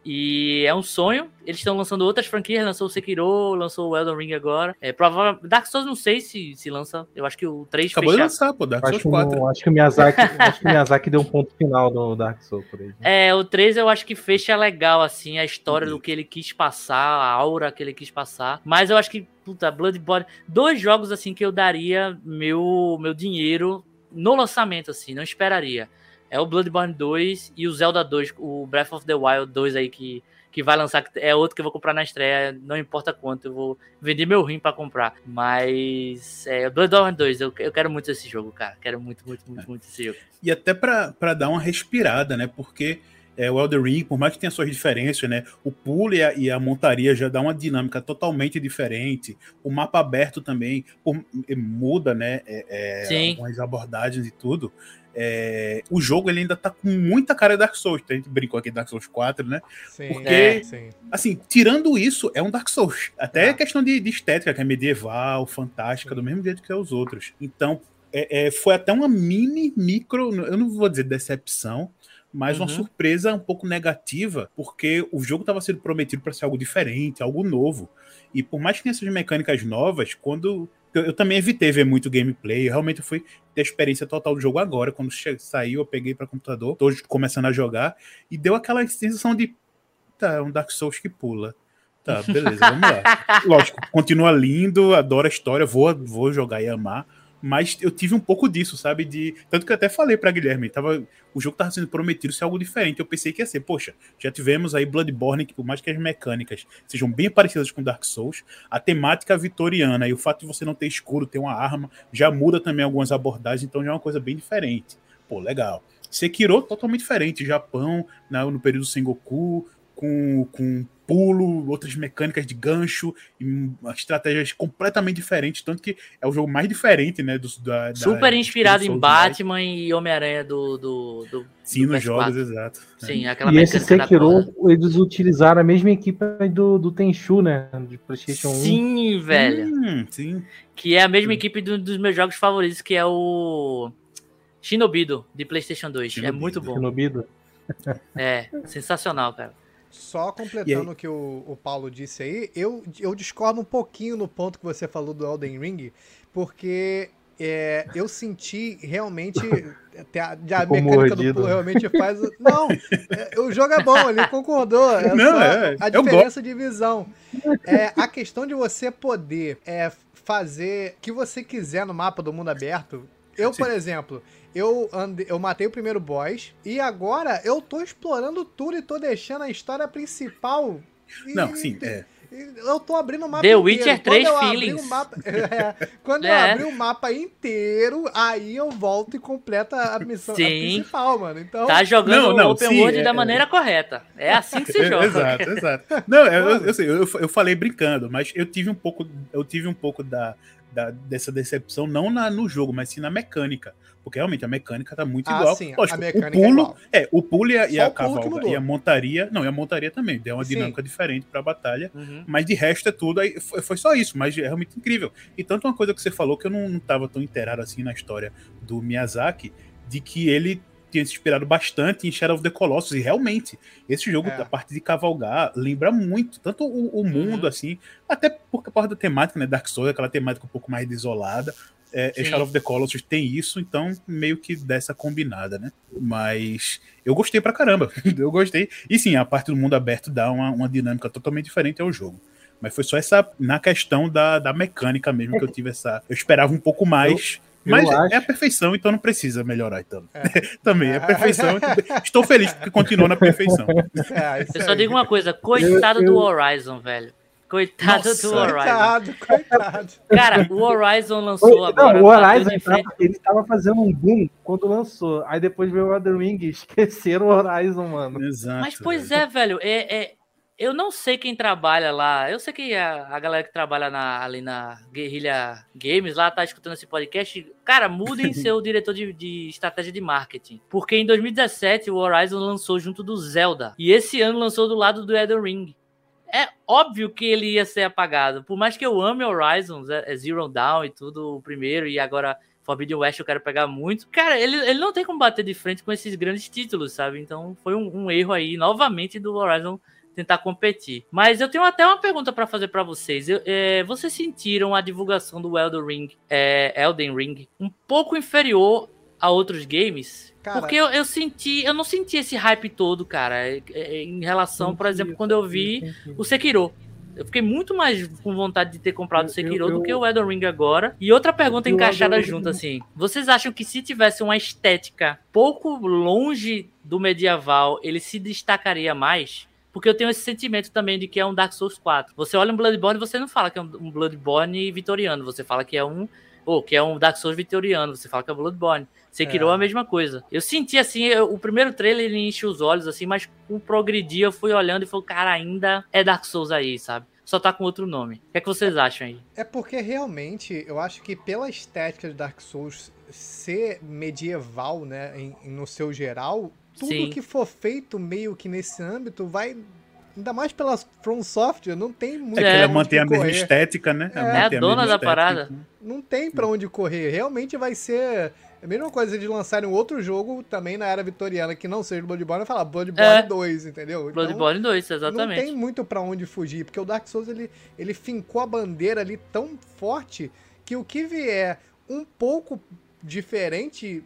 Speaker 5: E é um sonho. Eles estão lançando outras franquias. Lançou o Sekiro, lançou o Elden Ring agora. É, provavelmente. Dark Souls não sei se, se lança. Eu acho que o 3
Speaker 4: Acabou de
Speaker 5: fecha-
Speaker 4: lançar, pô, Dark
Speaker 3: Acho
Speaker 4: Souls
Speaker 3: que,
Speaker 4: 4.
Speaker 3: o- acho que o Miyazaki, acho que o Miyazaki deu um ponto final no Dark Souls por aí. né?
Speaker 5: É, o 3 eu acho que fecha legal, assim, a história do que ele quis passar, a aura que ele quis passar. Mas eu acho que, puta, Bloodborne. Dois jogos, assim, que eu daria meu, meu dinheiro no lançamento, assim, não esperaria. É o Bloodborne 2 e o Zelda 2, o Breath of the Wild 2 aí que, que vai lançar, que é outro que eu vou comprar na estreia, não importa quanto, eu vou vender meu rim pra comprar. Mas, é, o Bloodborne 2, eu, eu quero muito esse jogo, cara. Quero muito, muito, muito, muito esse jogo.
Speaker 4: E até pra pra dar uma respirada, né? Porque é, o Elder Ring, por mais que tenha suas diferenças, né? O pulo e a, e a montaria já dá uma dinâmica totalmente diferente. O mapa aberto também por- muda, né? é, é,
Speaker 5: Sim.
Speaker 4: algumas abordagens e tudo. É, o jogo ele ainda tá com muita cara de Dark Souls. A gente brincou aqui de Dark Souls 4, né?
Speaker 2: Sim,
Speaker 4: Porque-
Speaker 2: é, sim.
Speaker 4: Assim, tirando isso, é um Dark Souls. Até
Speaker 2: É.
Speaker 4: questão de, de estética, que é medieval, fantástica, do mesmo jeito que é os outros. Então, é, é, foi até uma mini, micro, eu não vou dizer decepção, mas uma
Speaker 5: Uhum.
Speaker 4: surpresa um pouco negativa, porque o jogo estava sendo prometido para ser algo diferente, algo novo. E por mais que tenha essas mecânicas novas, quando. Eu, eu também evitei ver muito gameplay, eu realmente fui ter a experiência total do jogo agora. Quando saiu, eu peguei para computador, tô começando a jogar, e deu aquela sensação de. Tá, é um Dark Souls que pula. Tá, beleza, vamos lá. Lógico, continua lindo, adoro a história, vou, vou jogar e amar. Mas eu tive um pouco disso, sabe? De. Tanto que eu até falei pra Guilherme, tava, o jogo tava sendo prometido ser algo diferente. Eu pensei que ia ser, poxa, já tivemos aí Bloodborne, que por mais que as mecânicas sejam bem parecidas com Dark Souls, a temática vitoriana e o fato de você não ter escuro, ter uma arma, já muda também algumas abordagens, então já é uma coisa bem diferente. Pô, legal. Sekiro, totalmente diferente. Japão, no período Sengoku, com, com pulo, outras mecânicas de gancho, estratégias completamente diferentes. Tanto que é o jogo mais diferente, né? Do, da, da-
Speaker 5: Super inspirado em. Batman e Homem-Aranha do, do, do-
Speaker 4: Sim,
Speaker 5: do
Speaker 4: nos
Speaker 5: PS4.
Speaker 4: jogos, exato.
Speaker 5: Sim, aquela
Speaker 3: E esse
Speaker 5: mecânica da
Speaker 3: Sekiro, eles utilizaram a mesma equipe do, do Tenchu, né? De PlayStation 1.
Speaker 5: Sim, velho.
Speaker 4: Hum, sim.
Speaker 5: Que é a mesma equipe do- dos meus jogos favoritos, que é o Shinobido, de PlayStation 2. É
Speaker 4: Shinobido.
Speaker 5: muito bom.
Speaker 3: Shinobido.
Speaker 5: É, sensacional, cara.
Speaker 2: Só completando o que o, o Paulo disse aí, eu, eu discordo um pouquinho no ponto que você falou do Elden Ring, porque é, eu senti realmente. até a, a mecânica do pulo realmente faz. Não, é, o jogo é bom, ele concordou. É
Speaker 4: Não, é,
Speaker 2: a diferença de visão. É, a questão de você poder é, fazer o que você quiser no mapa do mundo aberto. Eu,
Speaker 4: Sim.
Speaker 2: por exemplo, eu, ande, eu matei o primeiro boss e agora eu tô explorando tudo e tô deixando a história principal. E-
Speaker 4: Não, sim, é.
Speaker 2: eu tô abrindo o mapa
Speaker 5: The
Speaker 2: inteiro.
Speaker 5: Witcher
Speaker 2: Quando
Speaker 5: 3
Speaker 2: eu abri
Speaker 5: feelings.
Speaker 2: o mapa, é, quando eu
Speaker 5: É.
Speaker 2: abri o mapa inteiro, aí eu volto e completa a missão a principal, mano. Então,
Speaker 5: Tá jogando
Speaker 4: Não, não,
Speaker 5: Open
Speaker 4: sim,
Speaker 5: World
Speaker 4: é-
Speaker 5: da maneira correta. É assim que se joga.
Speaker 4: Exato, exato. Não, eu, eu, eu sei, eu, eu falei brincando, mas eu tive um pouco, eu tive um pouco da, da- dessa decepção, não na- no jogo, mas sim na mecânica. Porque realmente a mecânica tá muito
Speaker 2: Ah,
Speaker 4: igual.
Speaker 2: sim, a
Speaker 4: Lógico,
Speaker 2: mecânica
Speaker 4: o
Speaker 2: é
Speaker 4: pulo,
Speaker 2: igual.
Speaker 4: é, o pulo e a, e a cavalga e a montaria. Não, e a montaria também, deu uma
Speaker 2: Sim.
Speaker 4: dinâmica diferente pra batalha.
Speaker 5: Uhum.
Speaker 4: Mas de resto é tudo, aí foi, foi só isso, mas é realmente incrível. E tanto uma coisa que você falou que eu não, não tava tão inteirado assim na história do Miyazaki, de que ele tinha se inspirado bastante em Shadow of the Colossus, e realmente, esse jogo,
Speaker 2: É.
Speaker 4: a parte de cavalgar, lembra muito, tanto o, o mundo,
Speaker 5: Uhum.
Speaker 4: assim, até por causa da temática, né, Dark Souls, aquela temática um pouco mais desolada, é, é
Speaker 5: Sim.
Speaker 4: Shadow of the Colossus tem isso, então meio que dessa combinada, né? Mas eu gostei pra caramba, eu gostei. E sim, a parte do mundo aberto dá uma, uma dinâmica totalmente diferente ao jogo. Mas foi só essa, na questão da, da mecânica mesmo que eu tive essa. Eu esperava um pouco mais.
Speaker 3: eu
Speaker 4: mas
Speaker 3: acho-
Speaker 4: é a perfeição, então não precisa melhorar. Então.
Speaker 2: É.
Speaker 4: Também, é a perfeição. Estou feliz porque continuou na perfeição.
Speaker 2: é, isso
Speaker 5: Eu só digo uma coisa, coitado
Speaker 3: Eu-
Speaker 5: do
Speaker 3: eu-
Speaker 5: Horizon, velho. Coitado
Speaker 4: Nossa,
Speaker 5: do Horizon.
Speaker 2: Coitado, coitado.
Speaker 5: Cara, o Horizon lançou
Speaker 3: Não,
Speaker 5: agora.
Speaker 3: o Horizon ele tava fazendo um boom quando lançou. Aí depois veio o Elden Ring e esqueceram o Horizon, mano.
Speaker 4: Exato.
Speaker 5: Mas, pois é, velho, é, é- eu não sei quem trabalha lá. Eu sei que a, a galera que trabalha na- ali na Guerrilha Games lá tá escutando esse podcast. Cara, mudem seu diretor de, de estratégia de marketing. Porque em 2017 o Horizon lançou junto do Zelda. E esse ano lançou do lado do Elden Ring. É óbvio que ele ia ser apagado. Por mais que eu ame Horizon, é Zero Dawn e tudo, o primeiro, e agora Forbidden West eu quero pegar muito. Cara, ele, ele não tem como bater de frente com esses grandes títulos, sabe? Então foi um, um erro aí, novamente, do Horizon tentar competir. Mas eu tenho até uma pergunta pra fazer pra vocês. Eu- é, vocês sentiram a divulgação do Elden Ring, é, Elden Ring um pouco inferior a outros games?
Speaker 2: Cara-
Speaker 5: Porque eu, eu senti, eu não senti esse hype todo, cara, é, é, em relação, por exemplo, quando eu vi o Sekiro. Eu fiquei muito mais com vontade de ter comprado o
Speaker 3: Eu-
Speaker 5: Sekiro
Speaker 3: eu-
Speaker 5: do que o Elden Ring agora. E outra pergunta encaixada junto, assim. Vocês acham que se tivesse uma estética pouco longe do medieval, ele se destacaria mais? Porque eu tenho esse sentimento também de que é um Dark Souls 4. Você olha um Bloodborne, você não fala que é um Bloodborne vitoriano. Você fala que é um... Ou que é um Dark Souls vitoriano. Você fala que é Bloodborne. Sekiro é a mesma coisa. Eu senti assim, eu- o primeiro trailer ele enche os olhos, assim, mas com o progredir eu fui olhando e falei, cara, ainda é Dark Souls aí, sabe? Só tá com outro nome. O que é que vocês acham aí?
Speaker 2: É porque realmente eu acho que pela estética de Dark Souls ser medieval, né, em- no seu geral, tudo
Speaker 5: Sim.
Speaker 2: que for feito meio que nesse âmbito vai. Ainda mais pela From Software, não tem muito
Speaker 4: É que
Speaker 5: É.
Speaker 4: ela
Speaker 2: pra onde
Speaker 4: mantém a mesma estética, né?
Speaker 2: É.
Speaker 4: Ela
Speaker 2: É
Speaker 5: a dona
Speaker 4: mesma
Speaker 5: da
Speaker 4: estética.
Speaker 5: parada.
Speaker 2: Não tem pra onde correr. Realmente vai ser a mesma coisa de lançarem um outro jogo também na era vitoriana que não seja Bloodborne e falar Bloodborne
Speaker 5: É.
Speaker 2: 2, entendeu? Então,
Speaker 5: Bloodborne 2,
Speaker 2: Não
Speaker 5: exatamente.
Speaker 2: tem muito pra onde fugir, porque o Dark Souls ele, ele fincou a bandeira ali tão forte que o que vier um pouco diferente,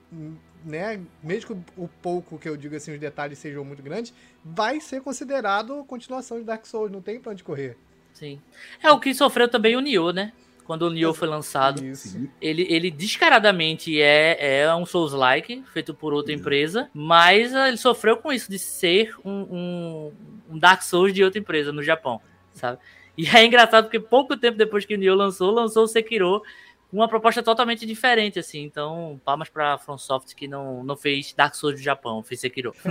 Speaker 2: né, mesmo que o pouco que eu digo assim, os detalhes sejam muito grandes, vai ser considerado continuação de Dark Souls, não tem pra onde correr.
Speaker 5: Sim. É o que sofreu também o Nioh, né? Quando o Nioh foi lançado.
Speaker 2: Isso.
Speaker 5: Ele, ele descaradamente é, é um Souls-like, feito por outra empresa, mas ah, ele sofreu com isso de ser um, um- um Dark Souls de outra empresa no Japão, sabe? E é engraçado porque pouco tempo depois que o Nioh lançou, lançou o Sekiro uma proposta totalmente diferente, assim. Então, palmas pra FromSoft que não, não fez Dark Souls do Japão, fez Sekiro.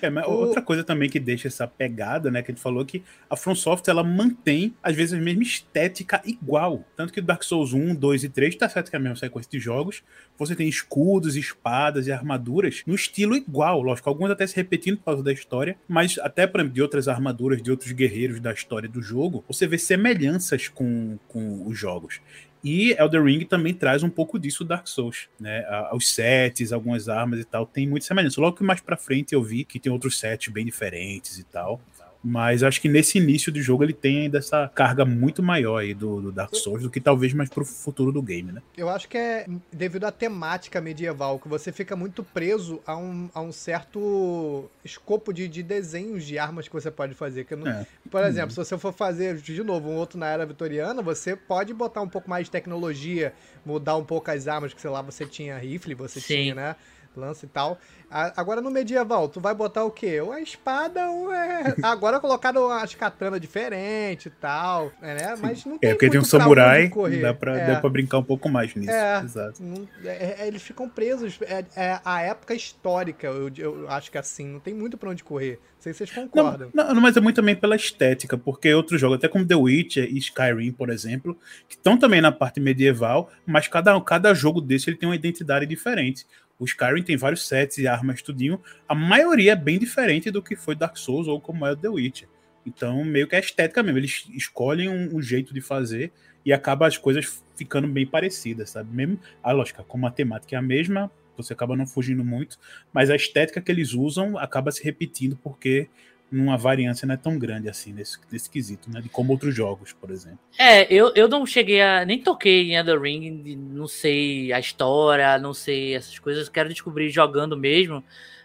Speaker 4: É, mas
Speaker 2: O-
Speaker 4: outra coisa também que deixa essa pegada, né, que a gente falou que a From Software, ela mantém, às vezes, a mesma estética igual. Tanto que Dark Souls 1, 2 e 3, tá certo que é a mesma sequência de jogos, você tem escudos, espadas e armaduras no estilo igual, lógico, alguns até se repetindo por causa da história, mas até exemplo, de outras armaduras, de outros guerreiros da história do jogo, você vê semelhanças com, com os jogos. E Elder Ring também traz um pouco disso Dark Souls, né? Os sets, algumas armas e tal, tem muita semelhança. Logo que mais pra frente eu vi que tem outros sets bem diferentes e tal. Mas acho que nesse início do jogo ele tem ainda essa carga muito maior aí do, do Dark Souls do que talvez mais pro futuro do game, né?
Speaker 2: Eu acho que é devido à temática medieval, que você fica muito preso a um, a um certo escopo de, de desenhos de armas que você pode fazer. Que não-
Speaker 4: É.
Speaker 2: Por exemplo, se você for fazer, de novo, um outro na era vitoriana, você pode botar um pouco mais de tecnologia, mudar um pouco as armas, que sei lá, você tinha rifle, você
Speaker 5: Sim.
Speaker 2: tinha, né? Lança e tal. A- Agora no medieval, tu vai botar o quê? Uma espada, ou é... agora colocaram as katanas diferentes e tal, né? Mas não tem
Speaker 4: É porque tem um samurai, dá pra,
Speaker 2: É.
Speaker 4: dá pra brincar um pouco mais nisso.
Speaker 2: É.
Speaker 4: Exato.
Speaker 2: Não- é- é- eles ficam presos. É, é a época histórica, eu, eu acho que assim, não tem muito pra onde correr. Não sei se vocês
Speaker 4: Não,
Speaker 2: concordam.
Speaker 4: não, mas é muito também pela estética, porque outros jogos, até como The Witcher e Skyrim, por exemplo, que estão também na parte medieval, mas cada, cada jogo desse ele tem uma identidade diferente. O Skyrim tem vários sets e armas, tudinho. A maioria é bem diferente do que foi Dark Souls ou como é o The Witcher. Então, meio que é estética mesmo. Eles escolhem um, um jeito de fazer e acaba as coisas ficando bem parecidas, sabe? Mesmo, a lógica, como a temática é a mesma, você acaba não fugindo muito, mas a estética que eles usam acaba se repetindo porque numa variância não é tão grande assim nesse, nesse quesito, né? De como outros jogos, por exemplo.
Speaker 5: É, eu, eu não cheguei a. Nem toquei em Elden Ring, não sei a história, não sei essas coisas, quero descobrir jogando mesmo.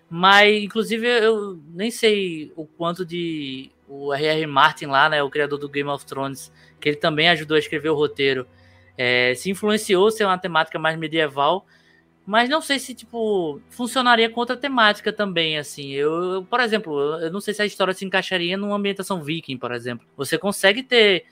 Speaker 5: Mas, inclusive, eu nem sei o quanto de. O R.R. Martin lá, né, o criador do Game of Thrones, que ele também ajudou a escrever o roteiro, é, se influenciou ser uma temática mais medieval. Mas não sei se, tipo, funcionaria com outra temática também, assim. Eu, por exemplo, eu não sei se a história se encaixaria numa ambientação viking, por exemplo. Você consegue ter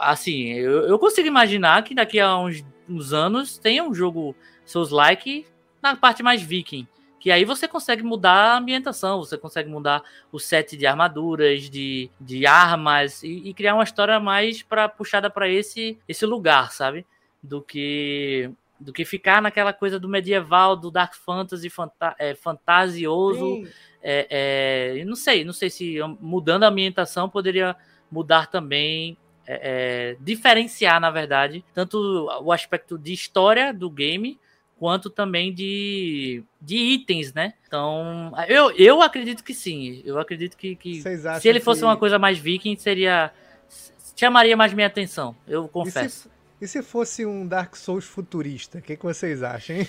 Speaker 5: Assim, eu, eu consigo imaginar que daqui a uns, uns anos tenha um jogo Souls-like na parte mais viking. Que aí você consegue mudar a ambientação, você consegue mudar o set de armaduras, de, de armas e, e criar uma história mais pra, puxada para esse, esse lugar, sabe? Do que do que ficar naquela coisa do medieval, do dark fantasy, fanta é, fantasioso. É, é, não sei, não sei se mudando a ambientação poderia mudar também, é, é, diferenciar, na verdade, tanto o aspecto de história do game, quanto também de, de itens, né? Então, eu, eu acredito que sim. Eu acredito que, que se ele fosse
Speaker 2: que-
Speaker 5: uma coisa mais viking, seria. chamaria mais minha atenção, eu confesso.
Speaker 2: E se fosse um Dark Souls futurista? O que, que vocês acham, hein?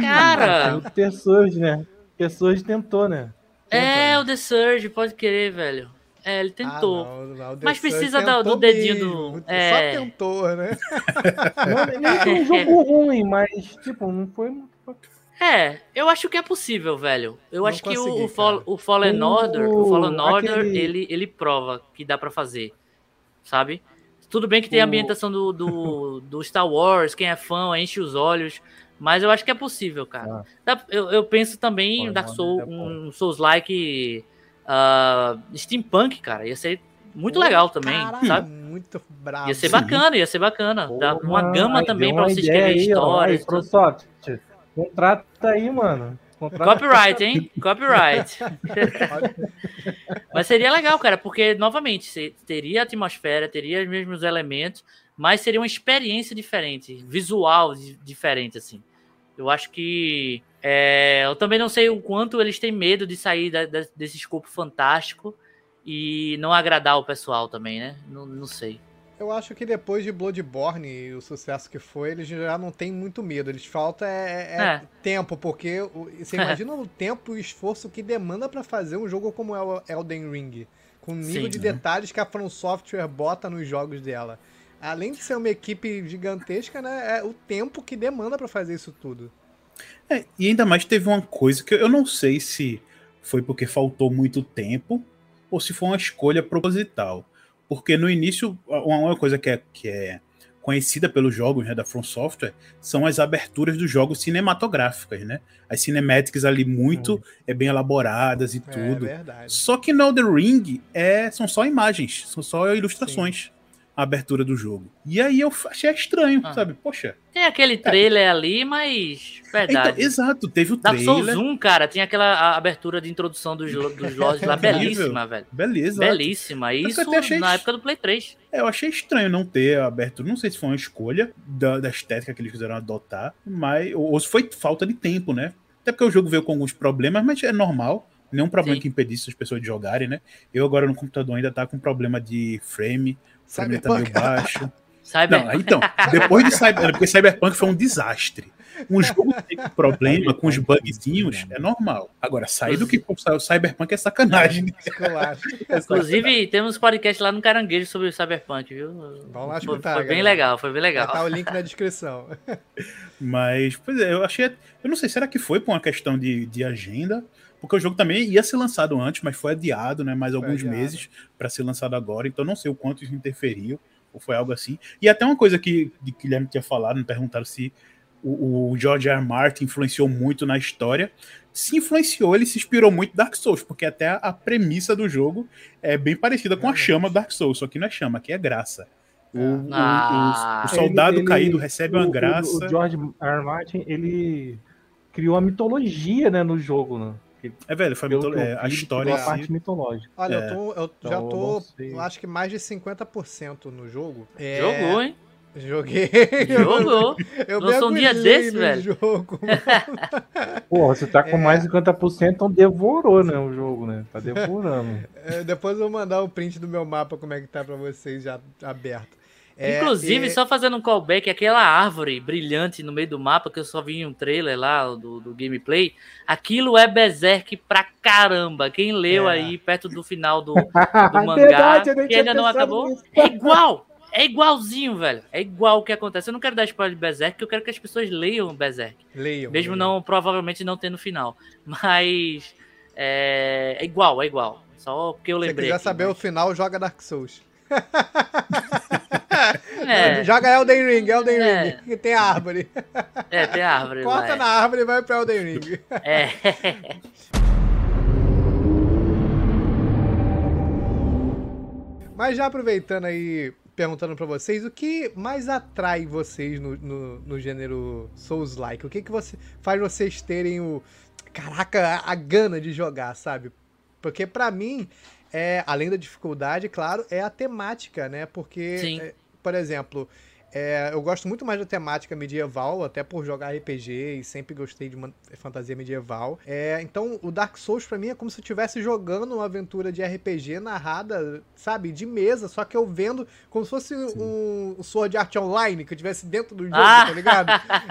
Speaker 5: Cara,
Speaker 3: O The Surge, né? O The Surge tentou, né?
Speaker 5: é o The Surge, pode querer, velho. É, ele tentou.
Speaker 2: Ah, não, não, o The
Speaker 5: Mas precisa do-
Speaker 2: tentou
Speaker 5: do dedinho
Speaker 2: mesmo.
Speaker 5: do-
Speaker 2: Só
Speaker 5: é.
Speaker 2: tentou, né?
Speaker 3: Não, nem foi um jogo ruim, mas, tipo, não foi.
Speaker 5: É, eu acho que é possível, velho. Eu
Speaker 2: Não
Speaker 5: acho que o, o, Fall- o Fallen
Speaker 3: O-
Speaker 5: Order, o Fallen Order,
Speaker 3: aquele-
Speaker 5: ele, ele prova que dá pra fazer, sabe? Tudo bem que tem a ambientação do, do, do Star Wars, quem é fã enche os olhos, mas eu acho que é possível, cara. Dá- Eu, eu penso também em Dark Souls,
Speaker 3: é
Speaker 5: um Souls-like ah, steampunk, cara. Ia ser muito
Speaker 2: Pô,
Speaker 5: legal também,
Speaker 2: caralho,
Speaker 5: sabe?
Speaker 2: Muito bravo.
Speaker 5: Ia ser bacana, ia ser bacana. Dá uma
Speaker 3: Porra,
Speaker 5: gama
Speaker 3: aí
Speaker 5: também
Speaker 3: uma
Speaker 5: você escrever
Speaker 3: aí, ó.
Speaker 5: histórias.
Speaker 3: Aí,
Speaker 5: tudo.
Speaker 3: ProSoft, contrata aí, mano.
Speaker 5: Copyright, hein? Copyright. mas seria legal, cara, porque, novamente, teria a atmosfera, teria os mesmos elementos, mas seria uma experiência diferente, visual di- diferente, assim. Eu acho que. é, eu também não sei o quanto eles têm medo de sair da- da- desse escopo fantástico e não agradar o pessoal também, né? Não, não sei.
Speaker 2: Eu acho que depois de Bloodborne e o sucesso que foi, eles já não têm muito medo. Eles falta é, é
Speaker 5: É.
Speaker 2: tempo, porque você imagina o tempo e o esforço que demanda pra fazer um jogo como é o Elden Ring. Com o nível
Speaker 5: Sim.
Speaker 2: de detalhes que a From Software bota nos jogos dela. Além de ser uma equipe gigantesca, né? É o tempo que demanda pra fazer isso tudo.
Speaker 4: É, e ainda mais teve uma coisa que eu não sei se foi porque faltou muito tempo ou se foi uma escolha proposital. Porque no início, uma coisa que é, que é conhecida pelos jogos né, da From Software são as aberturas dos jogos cinematográficas, né? As cinematics ali muito é, bem elaboradas e
Speaker 2: É
Speaker 4: tudo.
Speaker 2: verdade.
Speaker 4: Só que no Elden Ring é, são só imagens, são só ilustrações a abertura do jogo. E aí eu achei estranho,
Speaker 5: Ah.
Speaker 4: sabe? Poxa.
Speaker 5: Tem aquele trailer ali, mas. Verdade.
Speaker 4: Então, exato, teve o
Speaker 5: Dark Souls
Speaker 4: trailer.
Speaker 5: 1, cara, tinha aquela abertura de introdução dos, dos lords lá, belíssima, velho.
Speaker 4: Beleza.
Speaker 5: Belíssima.
Speaker 4: Eu
Speaker 5: Isso
Speaker 4: achei
Speaker 5: na época do Play 3.
Speaker 4: É, eu achei estranho não ter aberto. Não sei se foi uma escolha da, da estética que eles quiseram adotar, mas ou, ou se foi falta de tempo, né? Até porque o jogo veio com alguns problemas, mas é normal. nenhum problema
Speaker 5: Sim.
Speaker 4: que impedisse as pessoas de jogarem, né? Eu agora no computador ainda tá com problema de frame, frame tá meio
Speaker 2: Cyberpunk.
Speaker 4: baixo.
Speaker 5: Cyber...
Speaker 4: Não, então, depois de Cyber, porque Cyberpunk foi um desastre. Um jogo que tem problema com os bugzinhos é normal. Agora, sair do que o Cyberpunk é sacanagem. né?
Speaker 2: Esculacho.
Speaker 5: Inclusive, temos podcast lá no Caranguejo sobre o Cyberpunk, viu?
Speaker 2: Vamos lá
Speaker 5: Foi,
Speaker 2: escutar,
Speaker 5: foi bem
Speaker 2: galera.
Speaker 5: legal, foi bem legal.
Speaker 2: tá o link na descrição.
Speaker 4: Mas, pois é, eu achei. Eu não sei, será que foi por uma questão de, de agenda? Porque o jogo também ia ser lançado antes, mas foi adiado, né? Mais alguns
Speaker 2: adiado.
Speaker 4: meses para ser lançado agora. Então não sei o quanto isso interferiu, ou foi algo assim. E até uma coisa que, de Guilherme tinha falado, me perguntaram se o, o George R. R. Martin influenciou muito na história. Se influenciou, ele se inspirou muito em Dark Souls, porque até a, a premissa do jogo é bem parecida com a chama do Dark Souls, só que não é chama, aqui é graça. O, o- o-
Speaker 5: Ah.
Speaker 4: o soldado
Speaker 3: Ele- ele-
Speaker 4: caído recebe uma
Speaker 3: o-
Speaker 4: graça.
Speaker 3: O, George R. R. Martin, ele criou a mitologia, né, no jogo, né?
Speaker 4: É, velho, foi mito- é, a história
Speaker 3: criou
Speaker 4: em
Speaker 3: a
Speaker 4: si.
Speaker 3: parte mitológica.
Speaker 2: Olha,
Speaker 4: É.
Speaker 2: eu, tô, eu já
Speaker 3: Então, eu
Speaker 2: tô, eu acho que mais de 50% no jogo. É,
Speaker 5: Jogou, hein?
Speaker 2: Joguei.
Speaker 5: Jogou.
Speaker 2: Eu
Speaker 5: Lançou um dia desse,
Speaker 2: no
Speaker 5: velho.
Speaker 2: jogo.
Speaker 3: Pô, você tá com
Speaker 2: É.
Speaker 3: mais de 50%, então devorou, né, o jogo, né? Tá devorando.
Speaker 2: É, depois eu vou mandar o print do meu mapa, como é que tá pra vocês já aberto. É,
Speaker 5: Inclusive,
Speaker 2: e-
Speaker 5: só fazendo um callback, aquela árvore brilhante no meio do mapa, que eu só vi em um trailer lá do, do gameplay, aquilo é Berserk pra caramba. Quem leu
Speaker 2: É.
Speaker 5: aí perto do final do,
Speaker 3: É
Speaker 5: do mangá,
Speaker 3: verdade, eu nem
Speaker 5: que ainda não acabou,
Speaker 3: nisso.
Speaker 5: é igual. É igualzinho, velho. É igual o que acontece. Eu não quero dar spoiler de Berserk, eu quero que as pessoas leiam Berserk.
Speaker 2: Leiam.
Speaker 5: Mesmo
Speaker 2: leiam.
Speaker 5: não, provavelmente não tendo final. Mas é, é igual, é igual. Só porque eu
Speaker 2: Se
Speaker 5: lembrei.
Speaker 2: quiser
Speaker 5: aqui,
Speaker 2: saber o
Speaker 5: mas-
Speaker 2: final, joga Dark Souls.
Speaker 5: É,
Speaker 2: Joga Elden Ring, Elden
Speaker 5: É.
Speaker 2: Ring, que tem árvore.
Speaker 5: é, tem árvore.
Speaker 2: Corta
Speaker 5: é.
Speaker 2: na árvore e vai pro Elden Ring.
Speaker 5: É.
Speaker 2: Mas já aproveitando aí, perguntando pra vocês, o que mais atrai vocês no, no, no gênero Souls-like? O que, que você faz vocês terem o. Caraca, a, a gana de jogar, sabe? Porque pra mim, é, além da dificuldade, claro, é a temática, né? Porque,
Speaker 5: Sim.
Speaker 2: Por exemplo, é, eu gosto muito mais da temática medieval, até por jogar RPG e sempre gostei de uma fantasia medieval. É, então, o Dark Souls pra mim é como se eu estivesse jogando uma aventura de RPG narrada, sabe, de mesa, só que eu vendo como se fosse um, um Sword Art Online, que eu estivesse dentro do jogo,
Speaker 5: Ah!
Speaker 2: tá ligado?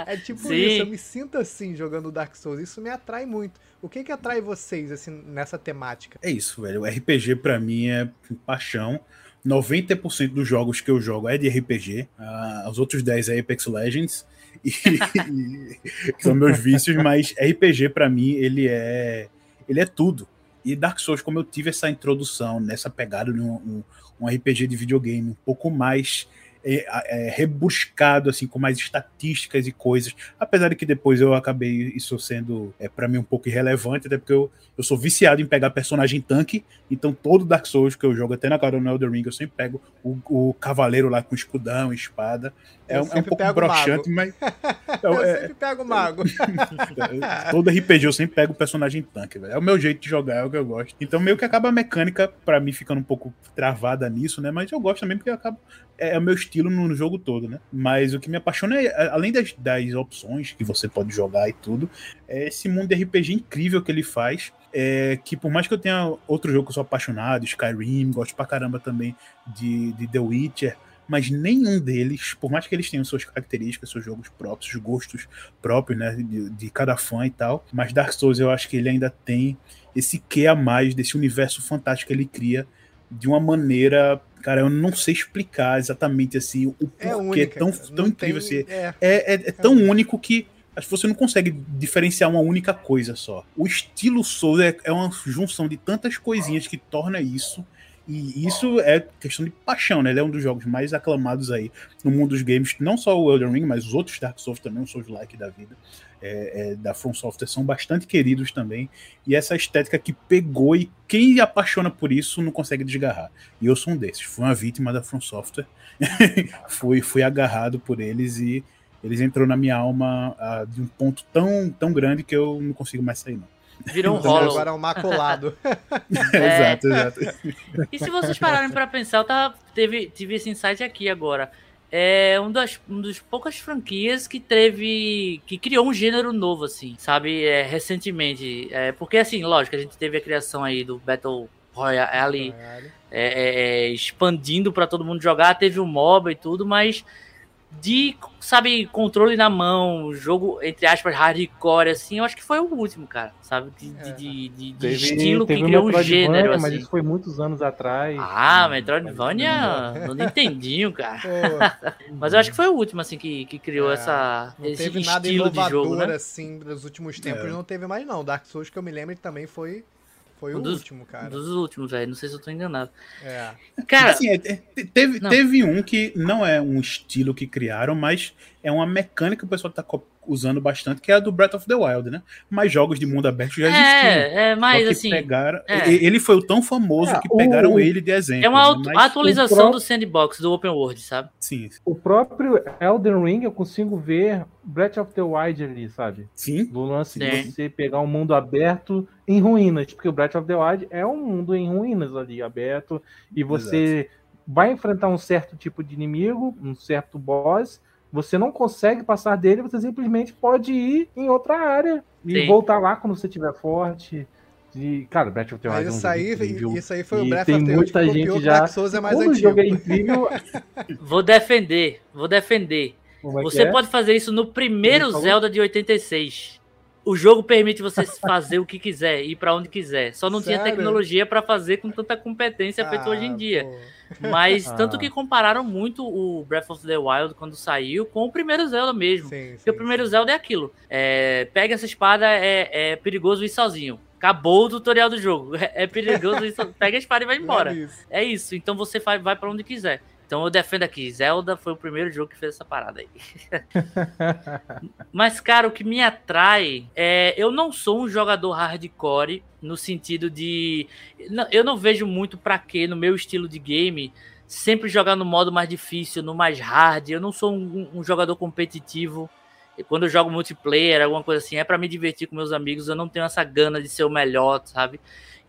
Speaker 2: É tipo
Speaker 5: Sim.
Speaker 2: isso, eu me sinto assim jogando Dark Souls. Isso me atrai muito. O que que atrai vocês, assim, nessa temática?
Speaker 4: É isso, velho. O RPG pra mim é paixão. 90% dos jogos que eu jogo é de RPG. Ah, os outros 10 é Apex Legends. E, são meus vícios, mas RPG pra mim ele é ele é tudo. E Dark Souls, como eu tive essa introdução nessa pegada de um, um- um RPG de videogame um pouco mais é, é, rebuscado, assim, com mais estatísticas e coisas. Apesar de que depois eu acabei isso sendo, é, para mim, um pouco irrelevante, até porque eu, eu sou viciado em pegar personagem tanque, então todo Dark Souls que eu jogo, até na cara do Elden Ring, eu sempre pego o, o cavaleiro lá com escudão, espada. É,
Speaker 2: Eu
Speaker 4: um- é um pouco broxante, mas.
Speaker 2: Eu
Speaker 4: é-
Speaker 2: sempre pego o mago.
Speaker 4: Todo RPG eu sempre pego o personagem tanque, velho. É o meu jeito de jogar, é o que eu gosto. Então meio que acaba a mecânica, pra mim, ficando um pouco travada nisso, né? Mas eu gosto também porque acaba. É, é o meu estilo no, jogo todo, né? Mas o que me apaixona é, além das, das opções que você pode jogar e tudo, é esse mundo de RPG incrível que ele faz. É, que por mais que eu tenha outro jogo que eu sou apaixonado, Skyrim, gosto pra caramba também de, de The Witcher, mas nenhum deles, por mais que eles tenham suas características, seus jogos próprios, seus gostos próprios, né, de, de cada fã e tal, mas Dark Souls eu acho que ele ainda tem esse quê a mais desse universo fantástico que ele cria de uma maneira, cara, eu não sei explicar exatamente assim o porquê
Speaker 2: É única.
Speaker 4: tão, tão
Speaker 2: Não
Speaker 4: incrível
Speaker 2: tem-
Speaker 4: assim,
Speaker 2: é.
Speaker 4: é, é, é tão único que acho que você não consegue diferenciar uma única coisa só. O estilo Souls é, é uma junção de tantas coisinhas que torna isso. E isso é questão de paixão, né? Ele é um dos jogos mais aclamados aí no mundo dos games. Não só o Elden Ring, mas os outros Dark Souls também, os Souls like da vida, é, é, da From Software, são bastante queridos também. E essa estética que pegou e quem apaixona por isso não consegue desgarrar. E eu sou um desses. Fui uma vítima da From Software. fui, fui agarrado por eles e eles entrou na minha alma ah, de um ponto tão, tão grande que eu não consigo mais sair, não.
Speaker 5: Virou um
Speaker 2: Então,
Speaker 5: rolo.
Speaker 2: agora é um maculado.
Speaker 5: É.
Speaker 4: exato, exato.
Speaker 5: E se vocês pararem pra pensar, eu tava, teve, tive esse insight aqui agora. É um das, um dos poucas franquias que teve. que criou um gênero novo, assim, sabe? É, recentemente. É, porque, assim, lógico, a gente teve a criação aí do Battle Royale
Speaker 2: Caralho.
Speaker 5: é, é, é, expandindo para todo mundo jogar, teve o MOBA e tudo, mas de, sabe, controle na mão, jogo, entre aspas, hardcore, assim, eu acho que foi o último, cara, sabe? De, de,
Speaker 2: É.
Speaker 5: de, de- de
Speaker 3: Teve,
Speaker 5: estilo
Speaker 3: teve
Speaker 5: que criou um gênero,
Speaker 3: mas
Speaker 5: assim.
Speaker 3: isso foi muitos anos atrás.
Speaker 5: Ah, Metroidvania, no Nintendinho, cara.
Speaker 2: Pô,
Speaker 5: Mas eu acho que foi o último, assim, que, que criou
Speaker 2: É,
Speaker 5: essa,
Speaker 2: não
Speaker 5: esse
Speaker 2: teve nada
Speaker 5: estilo de
Speaker 2: inovador
Speaker 5: jogo, né?
Speaker 2: assim nos últimos tempos,
Speaker 4: É.
Speaker 2: não teve mais não. Dark Souls que eu me lembro também foi foi
Speaker 5: Um
Speaker 2: o
Speaker 5: dos-
Speaker 2: último, cara.
Speaker 5: Dos últimos, velho. Não sei se eu tô enganado.
Speaker 2: É.
Speaker 5: Cara,
Speaker 4: Assim, é, teve,
Speaker 5: Não.
Speaker 4: teve um que não é um estilo que criaram, mas é uma mecânica que o pessoal tá co- usando bastante, que é a do Breath of the Wild, né? Mas jogos de mundo aberto já existiam.
Speaker 5: é, é, mas assim.
Speaker 4: pegaram,
Speaker 5: é.
Speaker 4: Ele foi o tão famoso
Speaker 3: É,
Speaker 4: que
Speaker 3: o-
Speaker 4: pegaram ele de exemplo.
Speaker 5: É uma
Speaker 4: né?
Speaker 5: atualização do sandbox, do open world, sabe?
Speaker 4: sim,
Speaker 3: O próprio Elden Ring, eu consigo ver Breath of the Wild ali, sabe?
Speaker 4: sim.
Speaker 3: Do lance de você pegar um mundo aberto em ruínas. Porque o Breath of the Wild é um mundo em ruínas ali, aberto. E você vai enfrentar um certo tipo de inimigo, um certo boss. Você não consegue passar dele, você simplesmente pode ir em outra área e
Speaker 5: Sim.
Speaker 3: voltar lá quando você estiver forte. E, cara, Breath of the Wild
Speaker 2: Mas
Speaker 3: é um
Speaker 2: isso aí,
Speaker 3: incrível.
Speaker 2: isso aí foi o Breath
Speaker 3: tem
Speaker 2: of the Wild
Speaker 3: muita
Speaker 2: que
Speaker 3: gente já-
Speaker 2: Dark Souls é mais
Speaker 3: Quando o
Speaker 2: antigo.
Speaker 3: jogo é incrível,
Speaker 5: Vou defender, vou defender.
Speaker 3: como é
Speaker 5: Você
Speaker 3: é?
Speaker 5: pode fazer isso no primeiro? Zelda de 86. O jogo permite você fazer o que quiser, ir pra onde quiser. Só não tinha
Speaker 2: Sério?
Speaker 5: tecnologia pra fazer com tanta competência feito hoje em
Speaker 2: Ah,
Speaker 5: dia.
Speaker 2: pô.
Speaker 5: Mas
Speaker 3: Ah.
Speaker 5: tanto que compararam muito o Breath of the Wild quando saiu com o primeiro Zelda mesmo.
Speaker 2: Sim,
Speaker 5: Porque o
Speaker 2: sim,
Speaker 5: primeiro
Speaker 2: sim.
Speaker 5: Zelda é aquilo. É, pega essa espada, é, é perigoso ir sozinho. Acabou o tutorial do jogo. É, perigoso ir so... Pega a espada e vai embora.
Speaker 2: É isso.
Speaker 5: É isso. Então você vai, vai para onde quiser. Então eu defendo aqui. Zelda foi o primeiro jogo que fez essa parada aí. Mas, cara, o que me atrai é. Eu não sou um jogador hardcore no sentido de. Eu não vejo muito pra quê no meu estilo de game sempre jogar no modo mais difícil, no mais hard. Eu não sou um, um jogador competitivo. E Quando eu jogo multiplayer, alguma coisa assim, é pra me divertir com meus amigos. Eu não tenho essa gana de ser o melhor, sabe?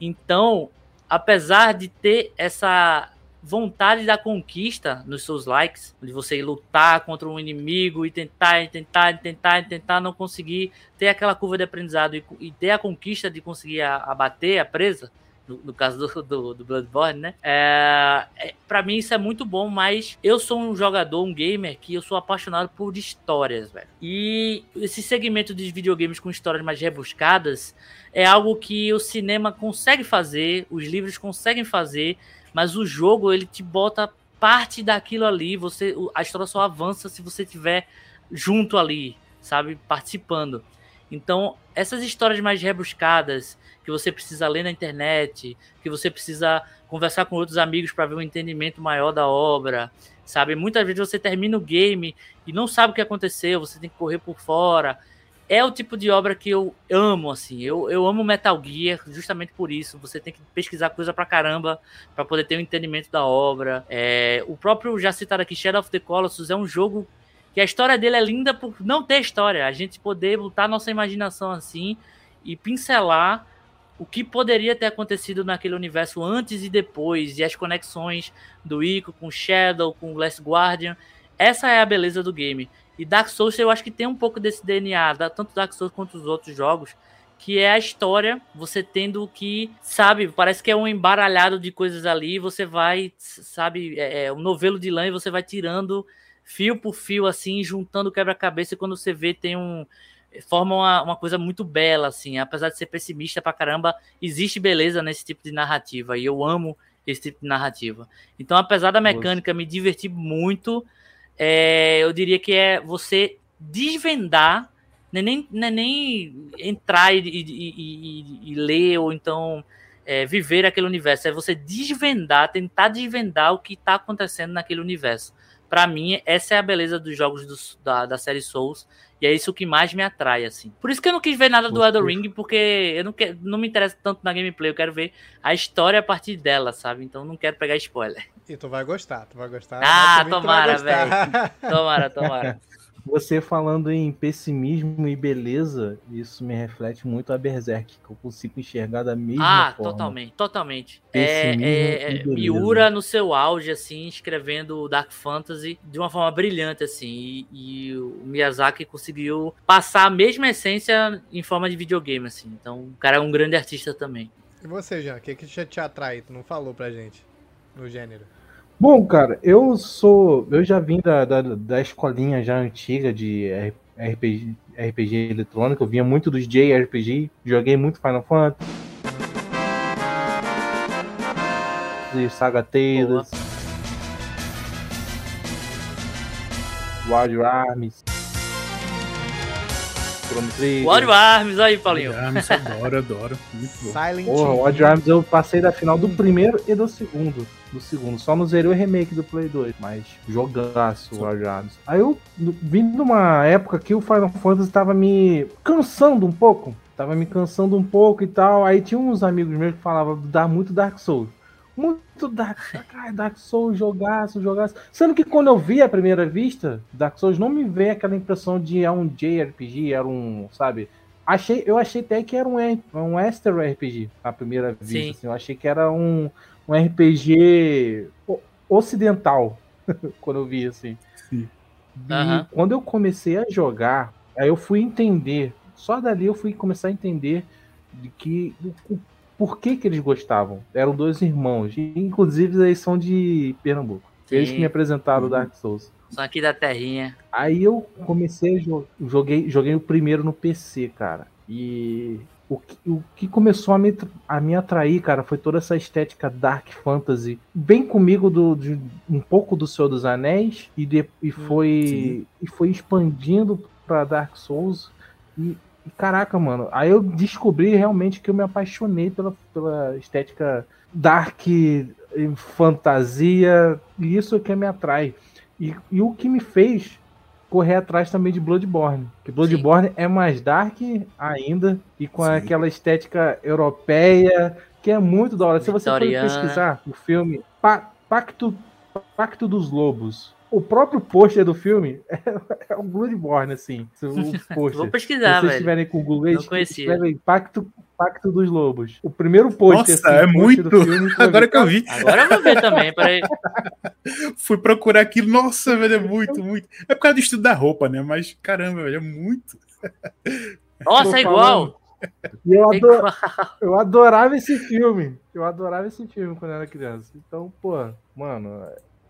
Speaker 5: Então, apesar de ter essa vontade da conquista nos seus likes, de você lutar contra um inimigo e tentar, e tentar, e tentar, e tentar não conseguir ter aquela curva de aprendizado e, e ter a conquista de conseguir abater a presa, no, no caso do, do, do Bloodborne, né? É, é, para mim isso é muito bom, mas eu sou um jogador, um gamer que eu sou apaixonado por histórias, velho. E esse segmento de videogames com histórias mais rebuscadas é algo que o cinema consegue fazer, os livros conseguem fazer, mas o jogo ele te bota parte daquilo ali, você a história só avança se você tiver junto ali, sabe, participando. Então, essas histórias mais rebuscadas, que você precisa ler na internet, que você precisa conversar com outros amigos para ver um entendimento maior da obra, sabe? Muitas vezes você termina o game e não sabe o que aconteceu, você tem que correr por fora. É o tipo de obra que eu amo, assim. Eu, eu amo Metal Gear justamente por isso. Você tem que pesquisar coisa pra caramba para poder ter um entendimento da obra. É, o próprio, já citado aqui, Shadow of the Colossus é um jogo que a história dele é linda por não ter história. A gente poder botar nossa imaginação assim e pincelar o que poderia ter acontecido naquele universo antes e depois, e as conexões do Ico com Shadow, com Last Guardian. Essa é a beleza do game. E Dark Souls eu acho que tem um pouco desse DNA, tanto Dark Souls quanto os outros jogos, que é a história, você tendo que, sabe, parece que é um embaralhado de coisas ali, você vai, sabe, é, é um novelo de lã e você vai tirando fio por fio, assim, juntando quebra-cabeça, e quando você vê, tem um. Forma uma, uma coisa muito bela, assim. Apesar de ser pessimista pra caramba, existe beleza nesse tipo de narrativa. E eu amo esse tipo de narrativa. Então, apesar da mecânica me divertir muito, é, eu diria que é você desvendar, não é nem, não é nem entrar e, e- e- e- ler, ou então é, viver aquele universo. É você desvendar, tentar desvendar o que está acontecendo naquele universo. Pra mim, essa é a beleza dos jogos dos- da, da série Souls. E é isso que mais me atrai, assim. Por isso que eu não quis ver nada do Elden Ring, porque eu não, quero, não me interessa tanto na gameplay. Eu quero ver a história a partir dela, sabe? Então não quero pegar spoiler.
Speaker 2: E tu vai gostar, tu vai gostar.
Speaker 5: Ah, tomara,
Speaker 2: gostar.
Speaker 5: Tomara, tomara.
Speaker 3: Você falando em pessimismo e beleza, isso me reflete muito a Berserk, que eu consigo enxergar da mesma
Speaker 5: Ah,
Speaker 3: forma.
Speaker 5: totalmente, totalmente. É,
Speaker 3: Pessimismo
Speaker 5: é,
Speaker 3: e
Speaker 5: é. Miura no seu auge, assim, escrevendo Dark Fantasy de uma forma brilhante, assim. E, e o Miyazaki conseguiu passar a mesma essência em forma de videogame, assim. Então, o cara é um grande artista também.
Speaker 2: E você, Jean, o que, que te te atrai? Tu não falou pra gente no gênero.
Speaker 3: Bom, cara, eu sou. Eu já vim da, da, da escolinha já antiga de RPG, RPG eletrônico, eu vinha muito dos JRPG, joguei muito Final Fantasy. Saga Tales. Wild Arms.
Speaker 5: Wario Arms, aí, Paulinho.
Speaker 4: Mas eu adoro, adoro. Muito bom.
Speaker 2: Silent
Speaker 3: Porra, o Odd
Speaker 2: Hill.
Speaker 3: Arms eu passei da final do primeiro e do segundo. Do segundo. Só não zerei o remake do Play 2. Mas jogaço Arms. Aí eu vim numa época que o Final Fantasy tava me cansando um pouco. Tava me cansando um pouco e tal. Aí tinha uns amigos meus que falavam dá muito Dark Souls. Muito Dark, cara, Dark Souls, jogaço, jogaço. Sendo que quando eu vi à primeira vista, Dark Souls não me veio aquela impressão de é um JRPG, era um, sabe? Achei, eu achei até que era um, um Esther RPG à primeira vista.
Speaker 5: Sim.
Speaker 3: assim. eu achei que era um, um RPG ocidental quando eu vi assim.
Speaker 4: Sim.
Speaker 3: E
Speaker 5: Aham.
Speaker 3: quando eu comecei a jogar, aí eu fui entender. Só dali eu fui começar a entender de que o, o- por que que eles gostavam. Eram dois irmãos, e, inclusive eles são de Pernambuco. Eles
Speaker 5: Sim.
Speaker 3: que me apresentaram o
Speaker 4: Uhum.
Speaker 3: Dark Souls.
Speaker 5: São aqui da terrinha.
Speaker 3: Aí eu comecei a jo- joguei, joguei o primeiro no PC, cara. E o que, o que começou a me, a me atrair, cara, foi toda essa estética dark fantasy, bem comigo do, de um pouco do Senhor dos Anéis e, de, e foi e foi expandindo pra Dark Souls e, e caraca, mano, aí eu descobri realmente que eu me apaixonei pela, pela estética dark, fantasia, e isso é que me atrai. E, e o que me fez correr atrás também de Bloodborne. Que Bloodborne é mais dark ainda e com
Speaker 4: Sim.
Speaker 3: aquela estética europeia que é muito da hora. Se você for pesquisar o filme Pa- Pacto, Pacto dos Lobos, o próprio pôster do filme é, é um Bloodborne, assim. O
Speaker 5: Vou
Speaker 3: pôster. Se
Speaker 5: pesquisar,
Speaker 3: vocês estiverem com o Google,
Speaker 5: Não conhecia.
Speaker 3: escrevem Pacto, Pacto dos Lobos. O primeiro pôster.
Speaker 4: Nossa,
Speaker 3: assim,
Speaker 4: é muito.
Speaker 3: do filme,
Speaker 4: Agora
Speaker 3: ver,
Speaker 4: que eu vi,
Speaker 5: Agora eu vou ver também, peraí.
Speaker 4: fui procurar aquilo. Nossa, velho, é muito, muito. É por causa do estilo da roupa, né? Mas caramba, velho, é muito.
Speaker 5: Nossa,
Speaker 3: Tô
Speaker 5: é igual.
Speaker 3: falando. E eu,
Speaker 5: É
Speaker 3: ado-
Speaker 5: igual.
Speaker 3: eu adorava esse filme. Eu adorava esse filme quando eu era criança. Então, pô, mano,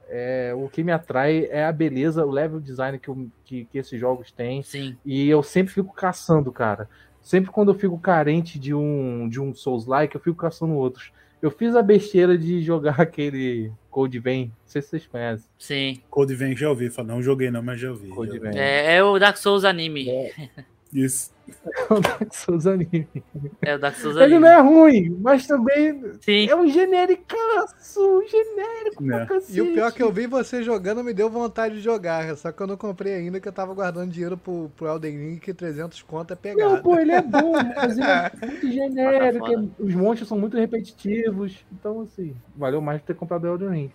Speaker 3: é, o que me atrai é a beleza, o level design que, que, que esses jogos têm.
Speaker 5: Sim.
Speaker 3: E eu sempre fico caçando, cara. Sempre quando eu fico carente de um, de um Souls-like, eu fico caçando outros. Eu fiz a besteira de jogar aquele Code Vein. Não sei se vocês conhecem.
Speaker 5: Sim.
Speaker 4: Code Vein já ouvi. Não joguei não, mas já ouvi.
Speaker 3: Code
Speaker 4: já ouvi.
Speaker 5: É, é o Dark Souls anime.
Speaker 4: Isso.
Speaker 3: o Dark Souls anime.
Speaker 5: É o Dark Souls
Speaker 3: Ele
Speaker 5: anime.
Speaker 3: não é ruim, mas também
Speaker 5: Sim.
Speaker 3: é um genericaço. Um genérico
Speaker 4: Né.
Speaker 3: pra cacete.
Speaker 2: E o pior é que eu vi você jogando me deu vontade de jogar. Só que eu não comprei ainda, que eu tava guardando dinheiro pro, pro Elden Ring, que 300 conto é
Speaker 3: Não,
Speaker 2: pegado.
Speaker 3: pô, ele é bom, mas ele é muito genérico. é- Os monstros são muito repetitivos. Então, assim, valeu mais ter comprado o Elden Ring.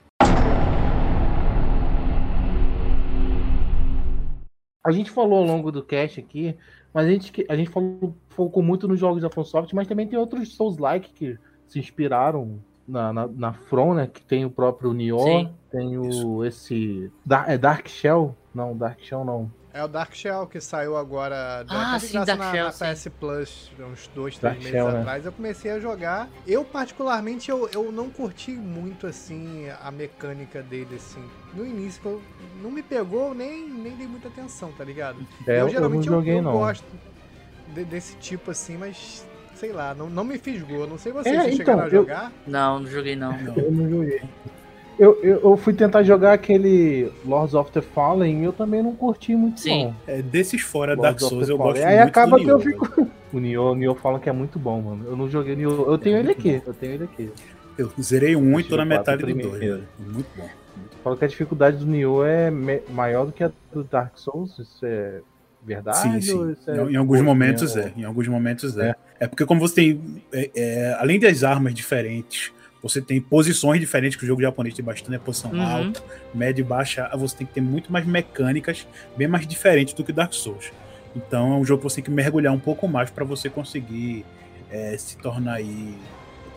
Speaker 3: A gente falou ao longo do cast aqui, mas a gente, que- a gente falou, focou muito nos jogos da FromSoft, mas também tem outros Souls-like que se inspiraram na, na, na From, né? Que tem o próprio Nioh,
Speaker 5: Sim.
Speaker 3: tem o esse... É Dark Shell? Não, Dark Shell não.
Speaker 2: É o Dark Shell que saiu agora.
Speaker 5: Ah, sim, Dark
Speaker 2: na,
Speaker 5: Shell,
Speaker 2: na
Speaker 5: sim.
Speaker 2: PS Plus, uns dois, três
Speaker 3: Dark
Speaker 2: meses
Speaker 3: Shell, né?
Speaker 2: atrás. Eu comecei a jogar. Eu, particularmente, eu, eu não curti muito, assim, a mecânica dele, assim. No início, eu, não me pegou, nem, nem dei muita atenção, tá ligado?
Speaker 3: É,
Speaker 2: eu
Speaker 3: eu,
Speaker 2: geralmente
Speaker 3: não joguei,
Speaker 2: eu, eu
Speaker 3: não.
Speaker 2: gosto de- desse tipo, assim, mas... Sei lá, não, não me fisgou. Não sei vocês,
Speaker 3: É,
Speaker 2: vocês
Speaker 3: então,
Speaker 2: chegaram a
Speaker 3: eu-
Speaker 2: jogar?
Speaker 5: Não, não joguei não.
Speaker 3: Eu não joguei. Eu, eu, eu fui tentar jogar aquele Lords of the Fallen e eu também não curti muito,
Speaker 5: Sim.
Speaker 3: não.
Speaker 4: É, desses fora Dark
Speaker 3: Lords of
Speaker 4: Souls eu
Speaker 3: Fallen.
Speaker 4: gosto
Speaker 3: Aí
Speaker 4: muito
Speaker 3: acaba
Speaker 4: do
Speaker 3: que eu
Speaker 4: Nioh,
Speaker 3: fico. O Nioh, o Nioh fala que é muito bom, mano. Eu não joguei Nioh. Eu tenho ele aqui. Eu tenho ele aqui.
Speaker 4: Eu zerei um e tô na metade do dois. velho. Muito bom.
Speaker 3: Fala que a dificuldade do Nioh é me- maior do que a do Dark Souls. Isso é verdade?
Speaker 4: Sim, sim.
Speaker 3: é
Speaker 4: Em, alguns momentos é. Em alguns momentos é. É porque como você tem, é, é, além das armas diferentes, Você tem posições diferentes que o jogo japonês tem bastante, né? Posição
Speaker 5: Uhum.
Speaker 4: alta, média e baixa. Você tem que ter muito mais mecânicas, bem mais diferentes do que Dark Souls. Então é um jogo que você tem que mergulhar um pouco mais para você conseguir é, se tornar aí.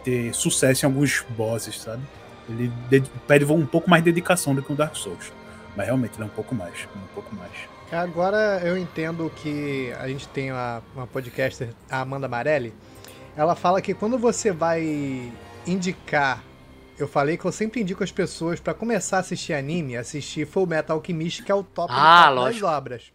Speaker 4: ter sucesso em alguns bosses, sabe? Ele de- pede um pouco mais de dedicação do que o Dark Souls. Mas realmente ele é um pouco mais. Um pouco mais.
Speaker 2: Agora eu entendo que a gente tem uma, uma podcaster, a Amanda Marelli. Ela fala que quando você vai indicar. Eu falei que eu sempre indico as pessoas pra começar a assistir anime, assistir Full Metal Alchemist, que é o top,
Speaker 5: Ah,
Speaker 2: top das obras.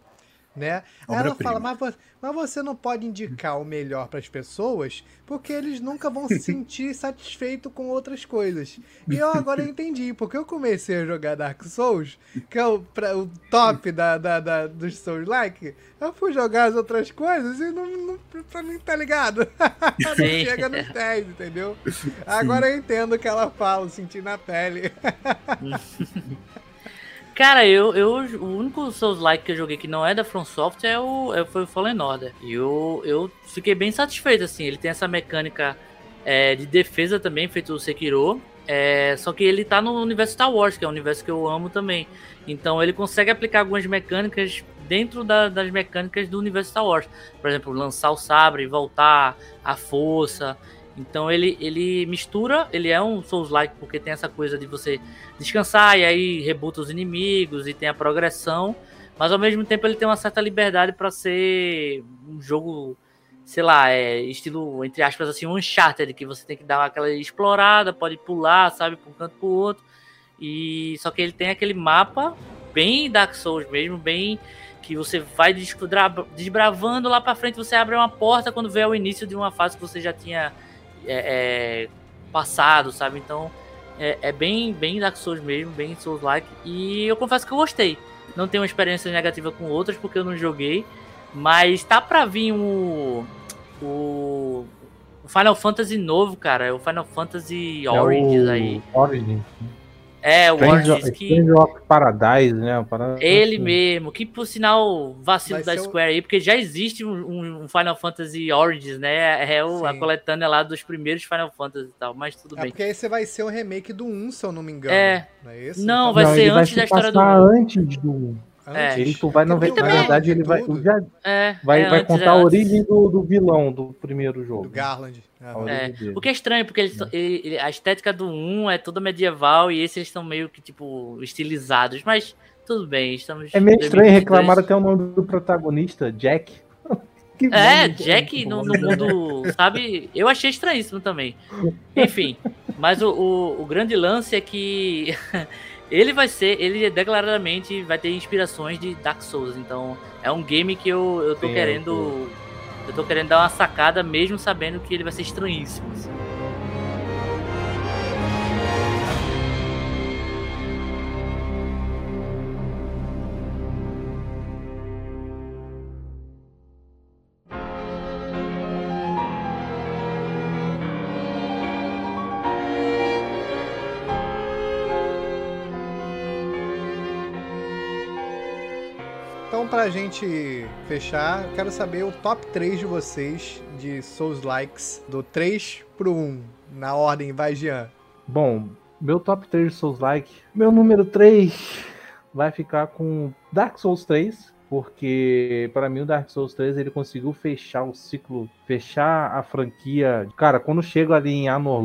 Speaker 2: Né? Aí ela fala, mas, mas você não pode indicar o melhor pras pessoas, porque eles nunca vão se sentir satisfeitos com outras coisas. E eu agora entendi, porque eu comecei a jogar Dark Souls, que é o, pra- o top da, da, da- dos Souls-like, eu fui jogar as outras coisas e não, não, pra mim tá ligado. não chega nos 10, entendeu? Agora eu entendo o que ela fala, senti na pele.
Speaker 5: Cara, eu, eu o único Souls-like que eu joguei que não é da From Software é o, é, foi o Fallen Order. E eu, eu fiquei bem satisfeito, assim. Ele tem essa mecânica é, de defesa também, feito o Sekiro. É, só que ele tá no universo Star Wars, que é um universo que eu amo também. Então ele consegue aplicar algumas mecânicas dentro da- das mecânicas do universo Star Wars. Por exemplo, lançar o sabre, voltar, a força. Então ele, ele mistura, ele é um Souls-like porque tem essa coisa de você descansar e aí rebuta os inimigos e tem a progressão, mas ao mesmo tempo ele tem uma certa liberdade para ser um jogo, sei lá, é, estilo, entre aspas, assim, um Uncharted, que você tem que dar aquela explorada, pode pular, sabe, para um canto pro outro. E só que ele tem aquele mapa bem Dark Souls mesmo, bem que você vai desbravando lá para frente, você abre uma porta quando vê o início de uma fase que você já tinha é, é, passado, sabe? Então é, é bem, bem Dark Souls mesmo, bem Souls-like. E eu confesso que eu gostei. Não tenho uma experiência negativa com outras porque eu não joguei. Mas tá pra vir o, o Final Fantasy novo, cara. É o Final Fantasy Origins aí.
Speaker 3: Origins.
Speaker 5: É, o
Speaker 3: Strange,
Speaker 5: que.
Speaker 3: Strange of Paradise, né? uma parada
Speaker 5: Ele
Speaker 3: assim.
Speaker 5: mesmo, que por sinal vacilo
Speaker 2: Vai
Speaker 5: da Square aí, porque já existe um, um- Final Fantasy Origins, né? É o, a coletânea lá dos primeiros Final Fantasy e tal, mas tudo
Speaker 2: É
Speaker 5: bem.
Speaker 2: porque aí você vai ser o remake do 1, se eu não me engano.
Speaker 5: É.
Speaker 2: Não é isso?
Speaker 5: Não, vai
Speaker 3: Não,
Speaker 5: ser antes
Speaker 3: se
Speaker 5: da história do
Speaker 3: passar
Speaker 5: um.
Speaker 3: antes do.
Speaker 5: É.
Speaker 3: Ele tu vai, não vai,
Speaker 2: Porque
Speaker 3: na
Speaker 2: também-
Speaker 3: verdade, ele vai, já
Speaker 5: É,
Speaker 3: vai,
Speaker 5: é
Speaker 3: vai
Speaker 5: antes,
Speaker 3: contar
Speaker 5: é
Speaker 3: a origem do, do vilão do primeiro jogo.
Speaker 2: Do Garland. Aham.
Speaker 3: origem
Speaker 5: É,
Speaker 3: dele.
Speaker 5: O que é estranho, porque eles, ele- ele- a estética do 1 é toda medieval e esses eles estão meio que, tipo, estilizados, mas tudo bem, estamos...
Speaker 3: É meio estranho
Speaker 5: 2022.
Speaker 3: reclamar até o nome do protagonista, Jack. Que
Speaker 5: É, Jack no, no mundo, sabe? Eu achei estranhíssimo também. Enfim, mas o, o, o grande lance é que ele vai ser, ele declaradamente vai ter inspirações de Dark Souls, então é um game que eu, eu tô
Speaker 3: Sim,
Speaker 5: querendo. Eu tô querendo dar uma sacada mesmo sabendo que ele vai ser estranhíssimo. assim.
Speaker 2: Pra gente fechar, quero saber o top 3 de vocês de Souls Likes, do 3 pro 1, na ordem, vai, Jean.
Speaker 3: Bom, meu top 3 de Souls Like. Meu número 3 vai ficar com Dark Souls 3. Porque para mim o Dark Souls 3 ele conseguiu fechar o ciclo, fechar a franquia. Cara, quando chego ali em Anor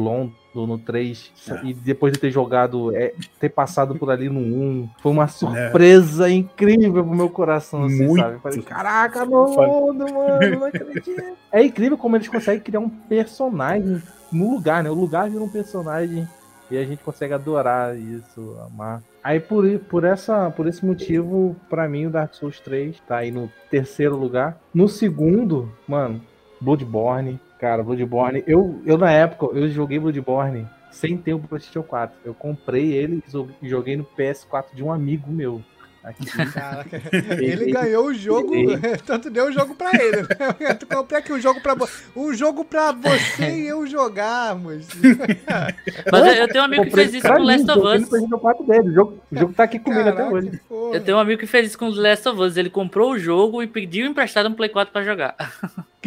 Speaker 3: No 3
Speaker 4: É.
Speaker 3: e depois de ter jogado, é, ter passado por ali no 1, foi uma surpresa incrível pro meu coração, assim,
Speaker 4: Muito.
Speaker 3: sabe? Eu Falei, caraca, Anor Londo, mano, não acredito. É incrível como eles conseguem criar um personagem no lugar, né? O lugar vira um personagem e a gente consegue adorar isso, amar. Aí por, por, essa, por esse motivo, pra mim o Dark Souls 3 tá aí no terceiro lugar. No segundo, mano, Bloodborne. Cara, Bloodborne. Eu, eu na época, eu joguei Bloodborne sem ter o PlayStation 4. Eu comprei ele e joguei no PS4 de um amigo meu. Aqui.
Speaker 2: Caraca, ele ganhou o jogo, tanto deu o jogo pra ele, né? Tu comprei aqui um jogo pra um jogo pra você e eu jogarmos.
Speaker 5: Mas eu, tenho um amigo que fez isso com Last of Us.
Speaker 3: no PlayStation 4 dele. O jogo, o jogo tá aqui comigo até
Speaker 2: Caraca,
Speaker 3: hoje.
Speaker 2: porra.
Speaker 5: Eu tenho um amigo que fez isso com Last of Us. Ele comprou o jogo e pediu emprestado um Play 4 pra jogar.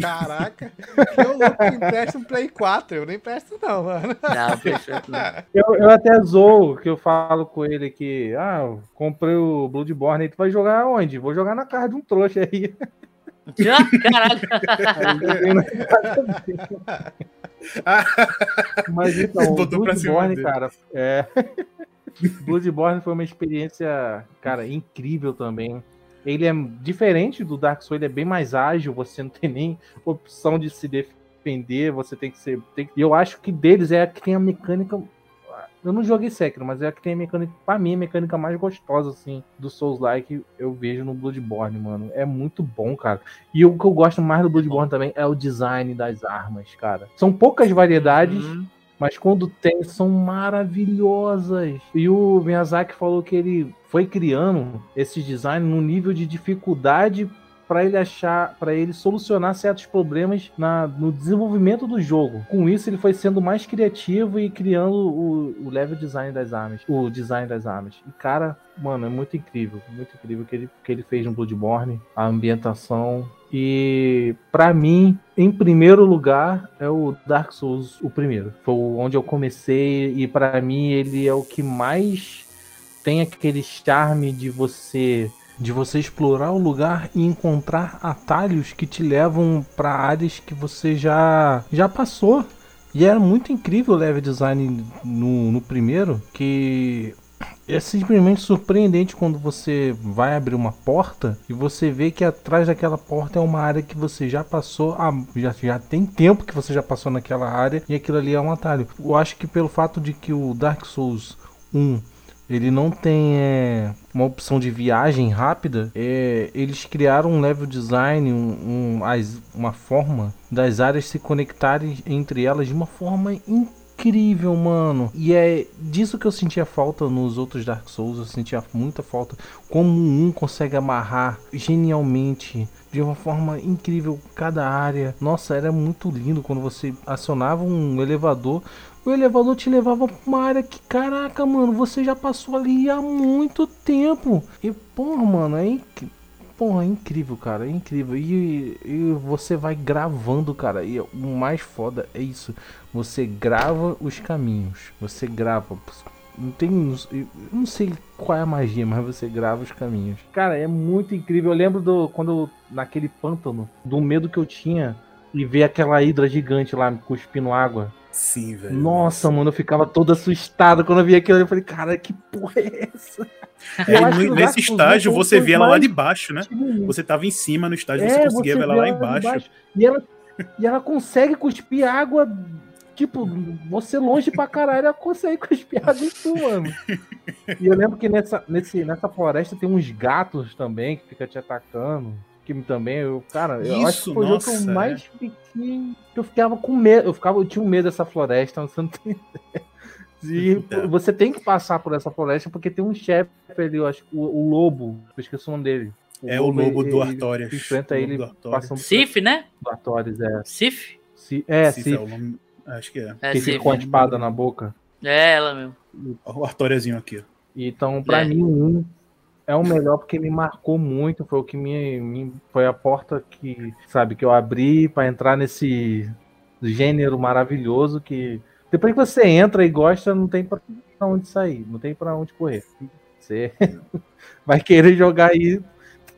Speaker 2: Caraca, que eu louco empresta um Play 4, eu não empresto não, mano.
Speaker 5: Não, perfeito. Não.
Speaker 3: Eu, eu até zoo que eu falo com ele que, ah, eu comprei o Bloodborne aí, tu vai jogar onde? Vou jogar na casa de um trouxa aí.
Speaker 5: Ah,
Speaker 3: dele. Mas então,
Speaker 4: Botou
Speaker 3: Bloodborne, cara, é. Bloodborne foi uma experiência, cara, incrível também. Ele é diferente do Dark Souls, ele é bem mais ágil, você não tem nem opção de se defender, você tem que ser. Tem... Eu acho que deles é a que tem a mecânica. Eu não joguei Sekiro, mas é a que tem a mecânica, pra mim, a mecânica mais gostosa, assim, do Souls-like eu vejo no Bloodborne, mano. É muito bom, cara. E o que eu gosto mais do Bloodborne também é o design das armas, cara. São poucas variedades,
Speaker 5: Hum,
Speaker 3: mas quando tem, são maravilhosas. E o Miyazaki falou que ele foi criando esses designs num nível de dificuldade para ele achar, para ele solucionar certos problemas na, no desenvolvimento do jogo. Com isso, ele foi sendo mais criativo e criando o, o level design das armas, o design das armas. E cara, mano, é muito incrível, muito incrível o que ele, que ele fez no Bloodborne, a ambientação, e pra mim, em primeiro lugar, é o Dark Souls, o primeiro. Foi onde eu comecei e pra mim ele é o que mais tem aquele charme de você de você explorar o lugar e encontrar atalhos que te levam pra áreas que você já já passou. E era muito incrível o level design no, no primeiro, que é simplesmente surpreendente quando você vai abrir uma porta e você vê que atrás daquela porta é uma área que você já passou, há- já, já tem tempo que você já passou naquela área e aquilo ali é um atalho. Eu acho que pelo fato de que o Dark Souls 1 ele não tem é, uma opção de viagem rápida. É, eles criaram um level design, um, um- as- uma forma das áreas se conectarem entre elas de uma forma incrível, mano. E é disso que eu sentia falta nos outros Dark Souls. Eu sentia muita falta. Como um consegue amarrar genialmente. De uma forma incrível cada área. Nossa, era muito lindo quando você acionava um elevador o elevador te levava pra uma área que, caraca, mano, você já passou ali há muito tempo. E, porra, mano, é, inc... porra, é incrível, cara, é incrível. E, e você vai gravando, cara. E o mais foda é isso. Você grava os caminhos. Você grava. Não tem. Não sei qual é a magia, mas você grava os caminhos. Cara, é muito incrível. Eu lembro do. Quando naquele pântano, do medo que eu tinha e ver aquela hidra gigante lá cuspindo água.
Speaker 4: Sim, velho.
Speaker 3: Nossa, mano, eu ficava todo assustado quando eu via aquilo. Eu falei, cara, que porra é essa?
Speaker 4: É, nesse estágio você via ela lá de baixo, né? Você tava em cima no estágio, você
Speaker 3: É,
Speaker 4: conseguia ver ela
Speaker 3: vê
Speaker 4: lá embaixo.
Speaker 3: E ela, e ela consegue cuspir água. Tipo, você longe pra caralho, ela consegue cuspir água em tu, mano. E eu lembro que nessa, nesse, nessa floresta tem uns gatos também que fica te atacando. Que também, eu, cara, eu acho
Speaker 4: Isso,
Speaker 3: que foi o jogo que
Speaker 4: nossa,
Speaker 3: eu
Speaker 4: é.
Speaker 3: mais fiquei. que Eu ficava com medo. Eu, ficava, eu tinha medo dessa floresta, você não tem ideia. E
Speaker 4: É.
Speaker 3: você tem que passar por essa floresta porque tem um chefe ali, eu acho o, o lobo, eu esqueci o nome dele.
Speaker 4: É o lobo do
Speaker 3: ele-
Speaker 4: Artorias.
Speaker 3: tu enfrenta
Speaker 4: O lobo
Speaker 3: ele
Speaker 4: do Artorias.
Speaker 3: passando
Speaker 5: Sif, né?
Speaker 3: por Artorias, é.
Speaker 5: Sif?
Speaker 3: Si- é,
Speaker 4: Sif
Speaker 3: Sif,
Speaker 4: é o nome- Acho que é.
Speaker 5: É,
Speaker 3: que fica
Speaker 5: Sif.
Speaker 3: com a espada na boca.
Speaker 5: É ela mesmo.
Speaker 4: O Artoriazinho aqui.
Speaker 3: Então, pra
Speaker 5: É.
Speaker 3: mim, um é o melhor porque me marcou muito. Foi o que me, me- foi a porta que, sabe, que eu abri pra entrar nesse gênero maravilhoso que depois que você entra e gosta, não tem pra pra onde sair, não tem pra onde correr. Você vai querer jogar aí.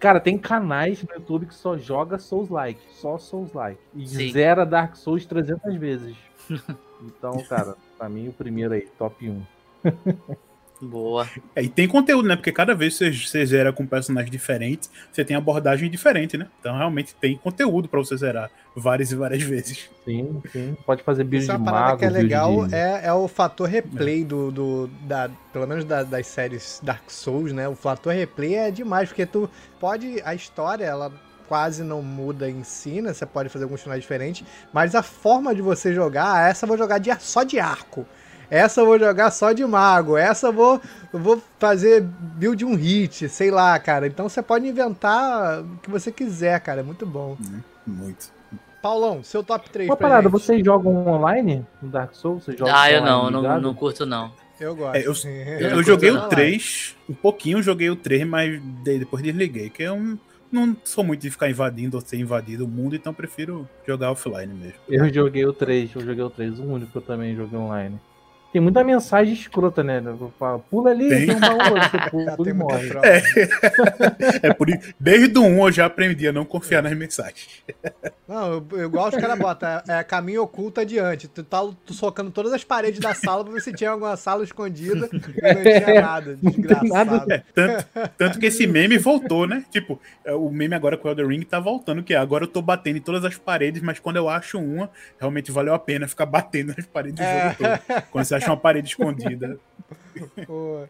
Speaker 3: Cara, tem canais no YouTube que só joga Souls Like, só Souls Like. E
Speaker 5: Sim.
Speaker 3: zera Dark Souls 300 vezes. Então, cara, pra mim o primeiro aí, top 1.
Speaker 5: Boa.
Speaker 4: É, e tem conteúdo, né? Porque cada vez que você, você zera com personagens diferentes, você tem abordagem diferente, né? Então realmente tem conteúdo pra você zerar várias e várias vezes.
Speaker 3: Sim, sim. Pode fazer build
Speaker 2: Isso é
Speaker 3: de
Speaker 2: uma parada
Speaker 3: mago,
Speaker 2: que é legal,
Speaker 3: de-
Speaker 2: é, é o fator replay do, do da, pelo menos da- das séries Dark Souls, né? O fator replay é demais, porque tu pode, a história, ela quase não muda em si, né? Você pode fazer alguns finais diferentes, mas a forma de você jogar, essa eu vou jogar de, só de arco. Essa eu vou jogar só de mago, essa eu vou, eu vou fazer build um hit, sei lá, cara. Então você pode inventar o que você quiser, cara. É muito bom.
Speaker 4: Muito.
Speaker 2: Paulão, seu top 3
Speaker 3: Uma
Speaker 2: pra
Speaker 3: parada,
Speaker 2: gente.
Speaker 3: vocês jogam online no Dark Souls? Vocês jogam
Speaker 5: Ah, eu não, não, não curto não.
Speaker 2: Eu gosto.
Speaker 4: É, eu-
Speaker 5: Eu
Speaker 4: Eu joguei o
Speaker 5: não.
Speaker 4: 3, um pouquinho eu joguei o 3, mas de- depois desliguei, que eu não sou muito de ficar invadindo ou ser invadido o mundo, então prefiro jogar offline mesmo.
Speaker 3: Eu joguei o 3, eu joguei o 3, o único que eu também joguei online. Tem muita mensagem escrota, né? Eu falo, Pula ali,
Speaker 4: Tem.
Speaker 3: tem, um baú, você
Speaker 2: Já
Speaker 3: pula e morre.
Speaker 2: troca.
Speaker 4: É por isso, desde o 1 eu já aprendi a não confiar nas mensagens.
Speaker 2: Não, eu, igual os caras botam, é, é caminho oculto adiante. Tu tá tu socando todas as paredes da sala pra ver se tinha alguma sala escondida e não tinha nada. Desgraçado.
Speaker 3: nada.
Speaker 4: É, tanto, tanto que esse meme voltou, né? Tipo, é, o meme agora com o Elder Ring tá voltando, que é, agora eu tô batendo em todas as paredes, mas quando eu acho uma, realmente valeu a pena ficar batendo nas paredes do
Speaker 2: É.
Speaker 4: jogo todo. Quando você acha uma parede escondida.
Speaker 2: Pô,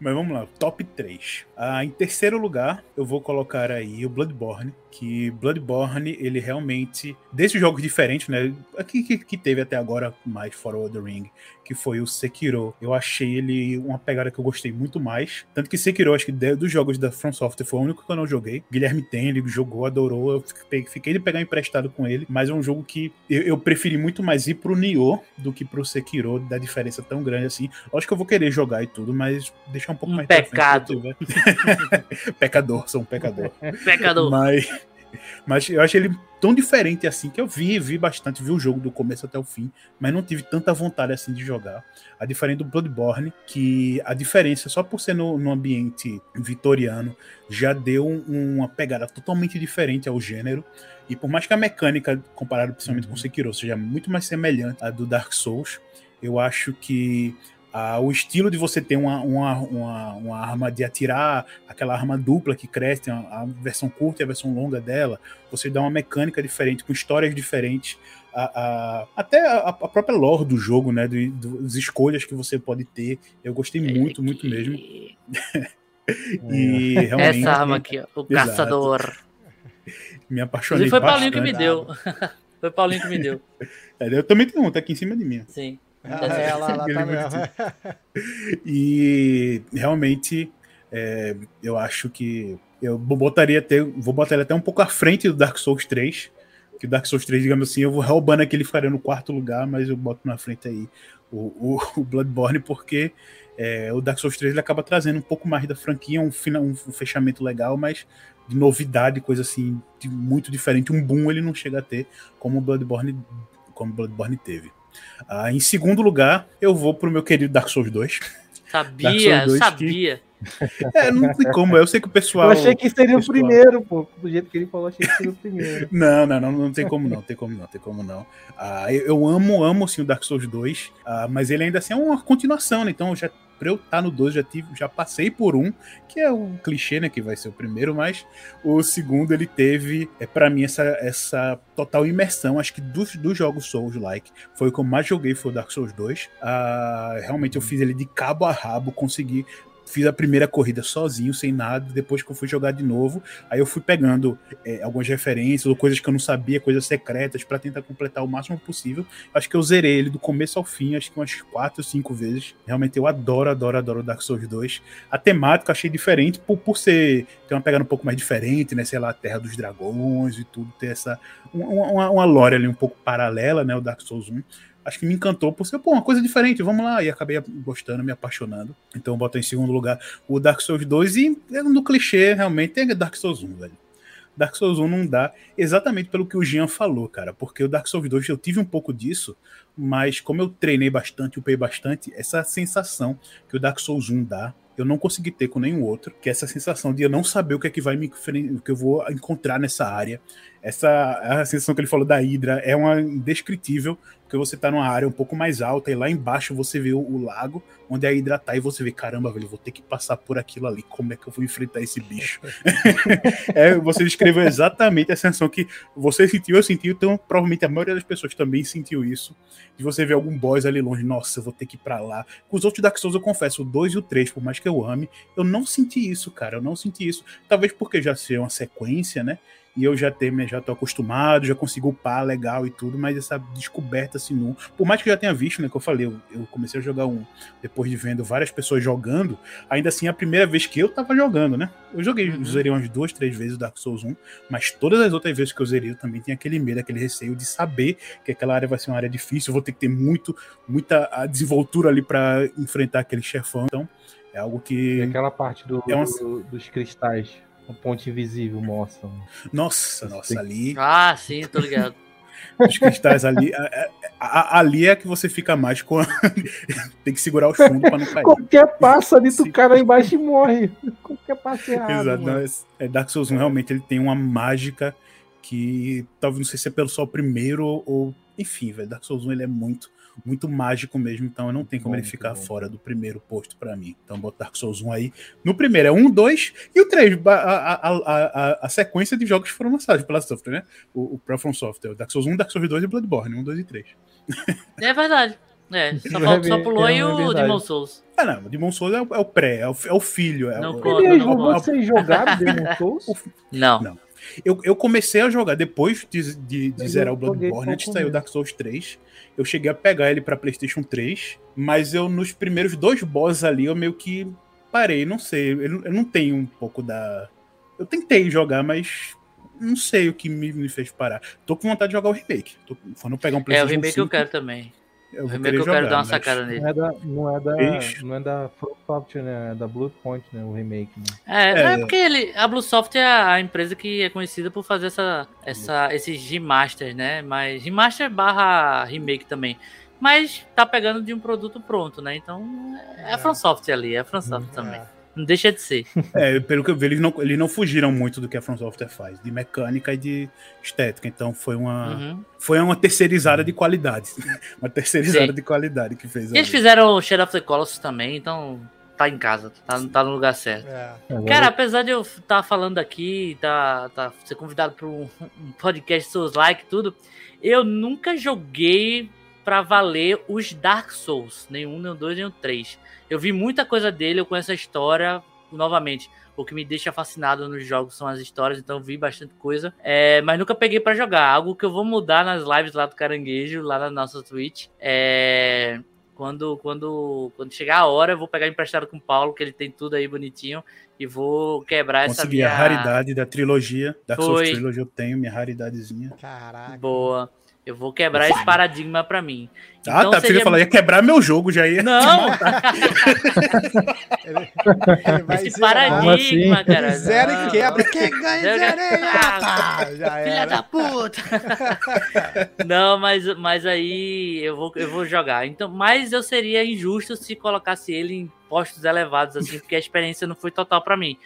Speaker 4: Mas vamos lá, top 3. Ah, em terceiro lugar, eu vou colocar aí o Bloodborne, que Bloodborne, ele realmente, desses jogos diferentes, né, aqui que, que teve até agora mais fora o The Ring, que foi o Sekiro, eu achei ele uma pegada que eu gostei muito mais, tanto que Sekiro, acho que dos jogos da From Software foi o único que eu não joguei, Guilherme tem, ele jogou, adorou, eu fiquei, fiquei de pegar emprestado com ele, mas é um jogo que eu, eu preferi muito mais ir pro Nioh do que pro Sekiro, da diferença tão grande assim, Lógico que eu vou querer jogar e tudo, mas deixar um pouco
Speaker 5: Um
Speaker 4: mais frente,
Speaker 5: pecado.
Speaker 4: tiver. pecador, sou um pecador.
Speaker 5: Pecador.
Speaker 4: Mas, mas eu achei ele tão diferente assim que eu vi, vi bastante, vi o jogo do começo até o fim, mas não tive tanta vontade assim de jogar. A diferença do Bloodborne, que a diferença, só por ser no, no ambiente vitoriano, já deu um- uma pegada totalmente diferente ao gênero. E por mais que a mecânica, comparada principalmente com Sekiro, seja muito mais semelhante à do Dark Souls, eu acho que ah, o estilo de você ter uma, uma, uma, uma arma de atirar, aquela arma dupla que cresce, tem a, a versão curta e a versão longa dela, você dá uma mecânica diferente, com histórias diferentes, a- a- até a, própria lore do jogo, né, do, das escolhas que você pode ter, eu gostei muito, muito mesmo. E realmente
Speaker 5: Essa arma aqui, ó, o
Speaker 4: Exato.
Speaker 5: caçador.
Speaker 4: me apaixonei
Speaker 5: Inclusive foi Paulinho que me deu. Foi Paulinho que me deu.
Speaker 4: É, Eu também tenho um, tá aqui em cima de mim.
Speaker 5: Sim.
Speaker 2: Ah, é, lá, lá tá mesmo.
Speaker 4: E realmente é, eu acho que eu botaria até, vou botar ele até um pouco à frente do Dark Souls 3. Que o Dark Souls 3, digamos assim, eu vou roubando aqui, ele ficaria no quarto lugar, mas eu boto na frente aí o, o, o Bloodborne, porque é, o Dark Souls 3 ele acaba trazendo um pouco mais da franquia, um, fina- um fechamento legal, mas de novidade, coisa assim, de muito diferente. Um boom ele não chega a ter, como o Bloodborne, como o Bloodborne teve. Ah, em segundo lugar, eu vou pro meu querido Dark Souls 2. Dark
Speaker 5: Sabia,
Speaker 4: Souls 2
Speaker 5: sabia.
Speaker 4: É, não tem como, eu sei que o pessoal.
Speaker 3: Eu achei que seria o
Speaker 4: pessoal-
Speaker 3: primeiro, pô. Do jeito que ele falou, achei que seria o primeiro.
Speaker 4: Não, não, não, não tem como não, tem como não, tem como não. Ah, eu, eu amo, amo sim o Dark Souls 2, ah, mas ele ainda assim é uma continuação, né? Então já pra eu estar no 2 já tive, já passei por um, que é o clichê, né, que vai ser o primeiro, mas o segundo ele teve é para mim essa, essa total imersão, acho que dos, dos jogos Souls like, foi o que eu mais joguei foi o Dark Souls 2. Ah, realmente eu fiz ele de cabo a rabo, consegui Fiz a primeira corrida sozinho, sem nada. Depois que eu fui jogar de novo, aí eu fui pegando é, algumas referências ou coisas que eu não sabia, coisas secretas, pra tentar completar o máximo possível. Acho que eu zerei ele do começo ao fim, acho que umas 4, 5 vezes. Realmente eu adoro, adoro, adoro Dark Souls 2. A temática achei diferente por, por ser. ter uma pegada um pouco mais diferente, né? Sei lá, a Terra dos Dragões e tudo, ter essa. Uma, uma, uma lore ali um pouco paralela, né? O Dark Souls 1 acho que me encantou por ser, pô, uma coisa diferente, vamos lá. E acabei gostando, me apaixonando. Então boto em segundo lugar o Dark Souls 2 e é, no clichê, realmente, é Dark Souls 1, velho. Dark Souls 1 não dá exatamente pelo que o Jean falou, cara. Porque o Dark Souls 2 eu tive um pouco disso, mas como eu treinei bastante, upei bastante, essa sensação que o Dark Souls 1 dá, eu não consegui ter com nenhum outro, que é essa sensação de eu não saber o que é que vai me o que eu vou encontrar nessa área. Essa a sensação que ele falou da Hydra é uma indescritível, porque você tá numa área um pouco mais alta e lá embaixo você vê o, o lago onde a Hydra tá e você vê, caramba, velho, vou ter que passar por aquilo ali, como é que eu vou enfrentar esse bicho? é, você descreveu exatamente a sensação que você sentiu, eu senti, então provavelmente a maioria das pessoas também sentiu isso, de você ver algum boss ali longe, nossa, eu vou ter que ir pra lá. Com os outros Dark Souls eu confesso, o 2 e o 3, por mais que eu ame, eu não senti isso, cara, eu não senti isso. Talvez porque já seja uma sequência, né? E eu já tenho, já tô acostumado, já consigo upar legal e tudo, mas essa descoberta assim, no, por mais que eu já tenha visto, né, que eu falei, eu, eu comecei a jogar um depois de vendo várias pessoas jogando, ainda assim a primeira vez que eu tava jogando, né? Eu joguei,
Speaker 2: Uhum.
Speaker 4: zerei umas duas, três vezes o Dark Souls 1, mas todas as outras vezes que eu zerei, eu também tinha aquele medo, aquele receio de saber que aquela área vai ser uma área difícil, eu vou ter que ter muito, muita desenvoltura ali pra enfrentar aquele chefão, então é algo
Speaker 3: E
Speaker 4: que.
Speaker 3: aquela parte do,
Speaker 4: É uma-
Speaker 3: do- dos cristais, a ponte invisível mostra.
Speaker 4: Nossa, nossa, ali.
Speaker 5: Ah, sim, tô ligado.
Speaker 4: Os cristais ali. a- a- a- ali é que você fica mais com. a- Tem que segurar os fundos pra não cair.
Speaker 3: Qualquer passo ali, tu cai lá embaixo e morre. Qualquer passo errado.
Speaker 4: Exato. não, é- é, Dark Souls 1 realmente ele tem uma mágica que talvez não sei se é pelo só o primeiro ou. ou- enfim, velho. Dark Souls 1 ele é muito, muito mágico mesmo, então não tem como
Speaker 3: Bom,
Speaker 4: ele ficar
Speaker 3: bom.
Speaker 4: fora do primeiro posto pra mim. Então bota Dark Souls 1 aí. No primeiro é 1, 2 e o 3. A, a, a, a, sequência de jogos que foram lançados pela Software, né? O, o pra From Software. O Dark Souls 1, Dark Souls 2 e Bloodborne. 1, 2 e 3.
Speaker 5: É verdade. É, só,
Speaker 3: É
Speaker 5: fal- só pulou
Speaker 3: é
Speaker 5: aí o
Speaker 3: verdade.
Speaker 5: Demon Souls.
Speaker 4: Ah, não. Demon Souls é, o- é o pré, é o, é o filho. É
Speaker 5: Não
Speaker 4: o,
Speaker 5: conta.
Speaker 3: Aliás,
Speaker 5: não, não.
Speaker 3: vocês jogaram Demon Souls?
Speaker 5: Não.
Speaker 4: Não. Eu, eu comecei a jogar depois de, de, de zerar o Bloodborne, antes de
Speaker 3: o
Speaker 4: sair o
Speaker 3: começo.
Speaker 4: Dark Souls 3. Eu cheguei a pegar ele pra PlayStation 3, mas eu nos primeiros dois bosses ali eu meio que parei, não sei. Eu, eu não tenho um pouco da. Eu tentei jogar, mas não sei o que me, me fez parar. Tô com vontade de jogar o remake. Tô, quando eu pegar um
Speaker 5: É, o
Speaker 4: PlayStation
Speaker 5: remake eu
Speaker 4: 5,
Speaker 5: quero também.
Speaker 4: Eu
Speaker 5: remake
Speaker 4: querer
Speaker 5: eu quero
Speaker 4: jogar,
Speaker 5: dar uma sacada nele.
Speaker 3: Não é da, não é da,
Speaker 4: Ixi.
Speaker 3: não é da From Software, né? É da Bloodpoint, né? O remake, né?
Speaker 5: É,
Speaker 4: É.
Speaker 5: é porque ele, a Bluesoft é a empresa que é conhecida por fazer essa, essa, esses remasters, né? Mas remaster barra remake também. Mas tá pegando de um produto pronto, né? Então é a
Speaker 2: É.
Speaker 5: From Software ali, é a From Software também. Não deixa de ser.
Speaker 4: É, pelo que eu vi, eles não, eles não fugiram muito do que a From Software faz, de mecânica e de estética. Então foi uma,
Speaker 5: Uhum.
Speaker 4: foi uma terceirizada de qualidade. uma terceirizada
Speaker 5: Sim.
Speaker 4: de qualidade que fez
Speaker 5: E eles fizeram o Shadow of the Colossus também, então tá em casa, tá, tá no lugar certo.
Speaker 2: É.
Speaker 5: Cara, apesar de eu estar falando aqui, tá, tá, ser convidado para um, um podcast Souls Like e tudo, eu nunca joguei pra valer os Dark Souls, nenhum, nem o dois, nem o três. Eu vi muita coisa dele, eu conheço a história, novamente. O que me deixa fascinado nos jogos são as histórias, então eu vi bastante coisa. É, mas nunca peguei pra jogar. Algo que eu vou mudar nas lives lá do Caranguejo, lá na nossa Twitch. É, quando, quando, quando chegar a hora, eu vou pegar emprestado com o Paulo, que ele tem tudo aí bonitinho, e vou quebrar essa
Speaker 4: Consegui
Speaker 5: minha...
Speaker 4: a raridade da trilogia. Dark Souls
Speaker 5: Foi.
Speaker 4: Trilogy eu tenho, minha raridadezinha.
Speaker 2: Caraca.
Speaker 5: Boa. Eu vou quebrar esse paradigma pra mim.
Speaker 4: ah,
Speaker 5: Então
Speaker 4: tá. Você
Speaker 5: seria-
Speaker 4: ia falar, ia quebrar meu jogo, já ia.
Speaker 5: Não! Esse paradigma,
Speaker 3: assim?
Speaker 5: cara.
Speaker 2: Zero e quebra. Quem ganha,
Speaker 5: Zero-.
Speaker 2: Já
Speaker 5: Filha da puta! Não, mas, mas aí eu vou, eu vou jogar. Então, mas eu seria injusto se colocasse ele em postos elevados, assim, porque a experiência não foi total pra mim.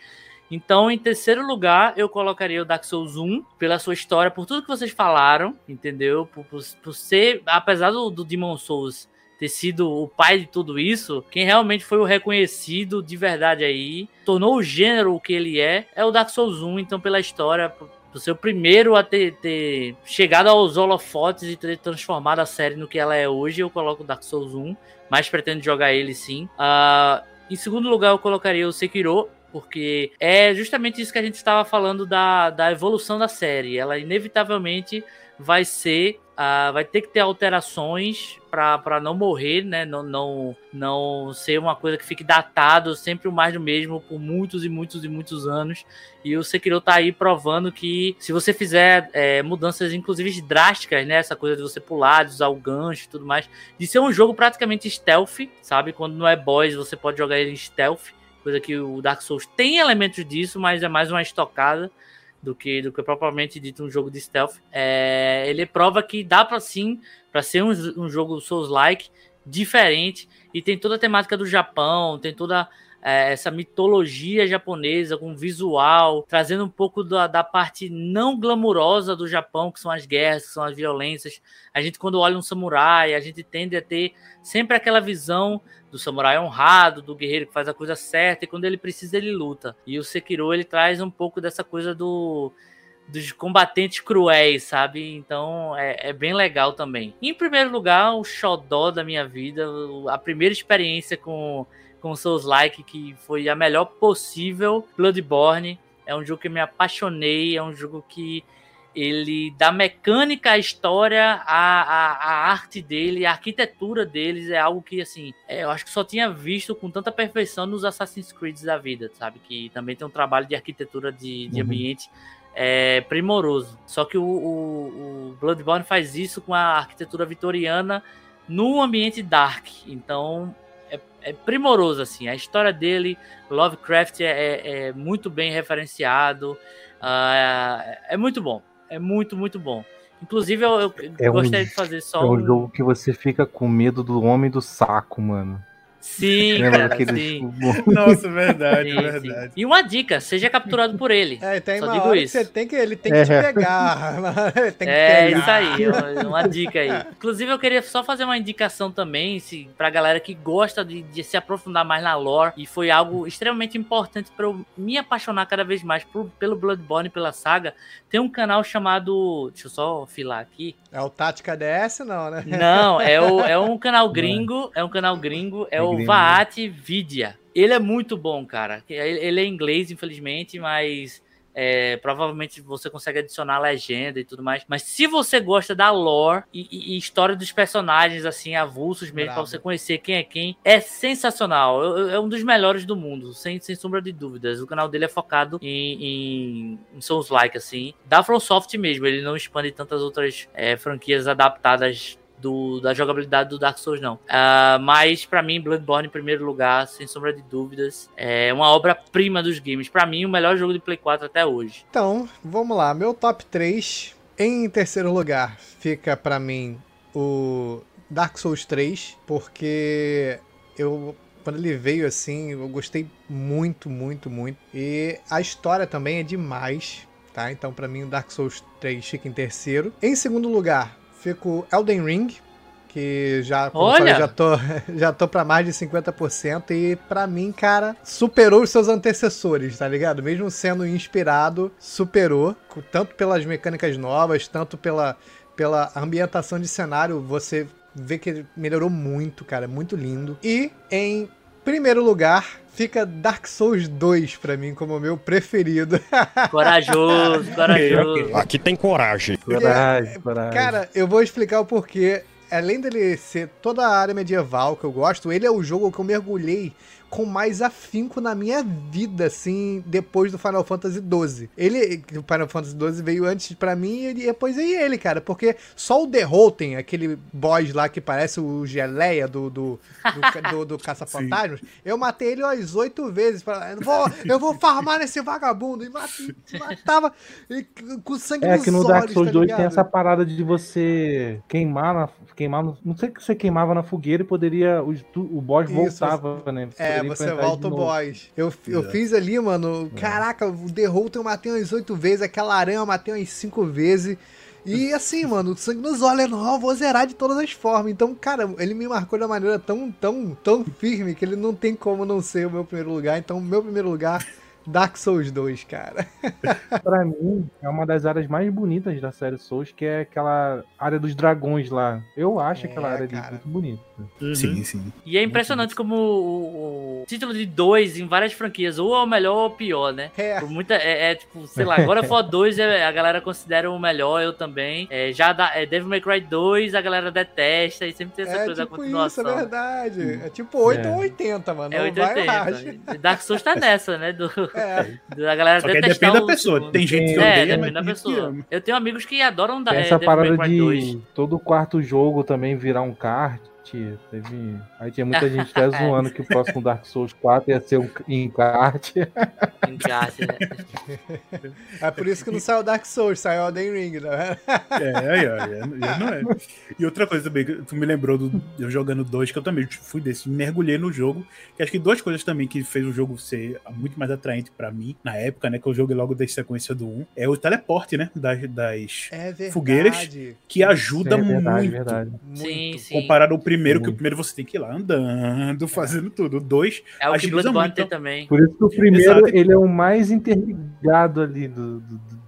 Speaker 5: Então, em terceiro lugar, eu colocaria o Dark Souls 1, pela sua história, por tudo que vocês falaram, entendeu? Por, por, por ser, apesar do, do Demon Souls ter sido o pai de tudo isso, quem realmente foi o reconhecido de verdade aí, tornou o gênero o que ele é, é o Dark Souls 1. Então, pela história, por ser o primeiro a ter, ter chegado aos holofotes e ter transformado a série no que ela é hoje, eu coloco o Dark Souls 1, mas pretendo jogar ele sim. Ah, em segundo lugar, eu colocaria o Sekiro, porque é justamente isso que a gente estava falando da, da evolução da série. Ela inevitavelmente vai ser. ah, vai ter que ter alterações para não morrer, né? Não, não, não ser uma coisa que fique datado, sempre o mais do mesmo por muitos e muitos e muitos anos. E o Sekiro tá aí provando que se você fizer é, mudanças, inclusive drásticas, né? Essa coisa de você pular, de usar o gancho e tudo mais, de ser um jogo praticamente stealth, sabe? Quando não é boss, você pode jogar ele em stealth coisa que o Dark Souls tem elementos disso, mas é mais uma estocada do que do que propriamente dito um jogo de stealth. É, ele prova que dá para sim, para ser um, um jogo Souls-like diferente e tem toda a temática do Japão, tem toda é, essa mitologia japonesa com visual, trazendo um pouco da, da parte não glamurosa do Japão, que são as guerras, que são as violências. A gente, quando olha um samurai, a gente tende a ter sempre aquela visão do samurai honrado, do guerreiro que faz a coisa certa, e quando ele precisa, ele luta. E o Sekiro, ele traz um pouco dessa coisa do dos combatentes cruéis, sabe? Então é, é, bem legal também. Em primeiro lugar, o xodó da minha vida, a primeira experiência com com Souls Like, que foi a melhor possível, Bloodborne. É um jogo que me apaixonei, é um jogo que ele da mecânica à história, a, a, a, arte dele, a arquitetura deles é algo que, assim, é, eu acho que só tinha visto com tanta perfeição nos Assassin's Creed da vida, sabe? Que também tem um trabalho de arquitetura de, de uhum. ambiente é, primoroso. Só que o, o, o Bloodborne faz isso com a arquitetura vitoriana no ambiente dark. Então, é, é, primoroso, assim. A história dele, Lovecraft, é, é, é muito bem referenciado. Uh, é muito bom. É muito, muito bom. Inclusive, eu, eu
Speaker 3: é
Speaker 5: gostaria
Speaker 3: um,
Speaker 5: de fazer só.
Speaker 3: É um, um jogo que você fica com medo do homem do saco, mano.
Speaker 5: Sim, cara, sim.
Speaker 4: Nossa, verdade, sim, verdade. Sim.
Speaker 5: E uma dica, seja capturado por ele.
Speaker 2: É, tem Só uma digo isso. você tem que, ele tem que é. te pegar. tem que
Speaker 5: é, pegar. isso aí, uma, dica aí. Inclusive, eu queria só fazer uma indicação também, se, pra galera que gosta de, de se aprofundar mais na lore, e foi algo extremamente importante para eu me apaixonar cada vez mais por, pelo Bloodborne, pela saga. Tem um canal chamado, deixa eu só filar aqui.
Speaker 2: É o Tática DS, não, né?
Speaker 5: Não, é, o, é um canal gringo, é um canal gringo, é, é o Vaat Vidya. Ele é muito bom, cara. Ele é inglês, infelizmente, mas é, provavelmente você consegue adicionar legenda e tudo mais. Mas se você gosta da lore e, e, história dos personagens, assim, avulsos mesmo, para você conhecer quem é quem, é sensacional. É, é, um dos melhores do mundo, sem, sem sombra de dúvidas. O canal dele é focado em, em, em Souls-like, assim. Da FromSoft mesmo, ele não expande tantas outras é, franquias adaptadas do, da jogabilidade do Dark Souls, não. Uh, mas, para mim, Bloodborne em primeiro lugar, sem sombra de dúvidas. É uma obra-prima dos games. para mim, o melhor jogo de Play 4 até hoje.
Speaker 2: Então, vamos lá. Meu top 3. Em terceiro lugar, fica para mim o Dark Souls 3, porque eu quando ele veio assim, eu gostei muito, muito, muito. E a história também é demais, tá? Então para mim o Dark Souls 3 fica em terceiro. Em segundo lugar, fico Elden Ring, que já,
Speaker 5: Olha! Falei,
Speaker 2: já tô, já tô pra mais de 50% e para mim, cara, superou os seus antecessores, tá ligado? Mesmo sendo inspirado, superou, tanto pelas mecânicas novas, tanto pela, pela ambientação de cenário, você vê que ele melhorou muito, cara, muito lindo. E em primeiro lugar, fica Dark Souls 2 para mim como meu preferido.
Speaker 5: Corajoso, corajoso.
Speaker 6: Aqui tem coragem.
Speaker 2: Coragem, coragem. Cara, eu vou explicar o porquê. Além dele ser toda a área medieval que eu gosto, ele é o jogo que eu mergulhei com mais afinco na minha vida, assim, depois do Final Fantasy XII. Ele, o Final Fantasy XII veio antes para mim e depois veio ele, cara, porque só o Derroten, aquele boss lá que parece o Geleia do, do, do, do, do Caça-Fantasmas, eu matei ele umas oito vezes. Pra, eu, vou, eu vou farmar nesse vagabundo e matei, matava e, com sangue
Speaker 3: É que no Dark Souls tá 2 tem essa parada de você queimar, na, queimar no, não sei que você queimava na fogueira e poderia, o, o boss Isso, voltava, né?
Speaker 2: é, é, você volta o boss. Eu, eu fiz ali, mano. É. Caraca, o The Holt eu matei umas oito vezes, aquela aranha eu matei umas cinco vezes. E assim, mano, sangue nos olhos, não, vou zerar de todas as formas. Então, cara, ele me marcou de uma maneira tão, tão, tão firme que ele não tem como não ser o meu primeiro lugar. Então, meu primeiro lugar Dark Souls 2, cara.
Speaker 3: pra mim, é uma das áreas mais bonitas da série Souls, que é aquela área dos dragões lá. Eu acho é, aquela área cara. muito bonita.
Speaker 4: Uhum. Sim, sim.
Speaker 5: E é impressionante como o, o título de 2 em várias franquias, ou é o melhor ou é o pior, né? É. Por muita, é, é, tipo, sei lá, agora for 2 a galera considera o melhor, eu também. É, já da, é Devil May Cry 2 a galera detesta e sempre tem essa
Speaker 2: é
Speaker 5: coisa
Speaker 2: tipo
Speaker 5: da continuação.
Speaker 2: Isso, é verdade. É tipo 8 ou 80, mano. É 8 ou 80.
Speaker 5: Dark Souls tá nessa, né? Do, é. Da galera
Speaker 4: Só que depende da pessoa. Tem gente que
Speaker 5: é, odeia, depende da pessoa. Eu tenho amigos que adoram
Speaker 3: da, essa é, parada de 2. todo quarto jogo também virar um kart Teve... Aí tinha muita gente até zoando que o próximo Dark Souls 4 ia ser um encarte.
Speaker 5: Encarte, né?
Speaker 2: É por isso que não saiu Dark Souls, saiu Elden Ring, né?
Speaker 4: É, aí, ó, não é. E outra coisa também, que tu me lembrou do, eu jogando dois, que eu também fui desse, mergulhei no jogo. Que acho que duas coisas também que fez o jogo ser muito mais atraente pra mim, na época, né, que eu joguei logo da sequência do 1, é o teleporte, né, das, das é fogueiras, que ajuda é verdade, muito. Verdade.
Speaker 5: muito. Sim, sim.
Speaker 4: Comparado ao primeiro, que o primeiro você tem que ir lá andando, fazendo tudo. O dois,
Speaker 5: é o que Bloodborne tem também.
Speaker 3: Por isso que o primeiro, Exato. ele é o mais interligado ali do, do, do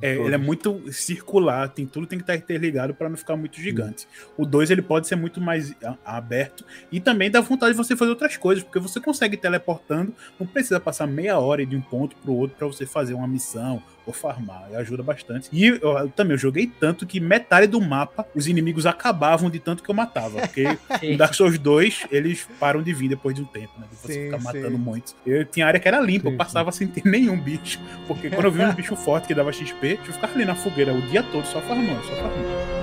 Speaker 4: É, ele é muito circular, tem tudo tem que estar interligado para não ficar muito gigante. O 2 ele pode ser muito mais aberto e também dá vontade de você fazer outras coisas, porque você consegue ir teleportando, não precisa passar meia hora de um ponto pro outro para você fazer uma missão ou farmar, ajuda bastante. E eu, eu também eu joguei tanto que metade do mapa os inimigos acabavam de tanto que eu matava, porque no Dark Souls 2 eles param de vir depois de um tempo, né? De você
Speaker 2: Sim,
Speaker 4: ficar
Speaker 2: sim.
Speaker 4: matando muitos. Eu tinha área que era limpa,
Speaker 3: Sim,
Speaker 4: eu passava sem ter nenhum bicho, porque quando eu vi um bicho forte que dava XP, eu ficava ali na fogueira o dia todo só farmando, só farmando.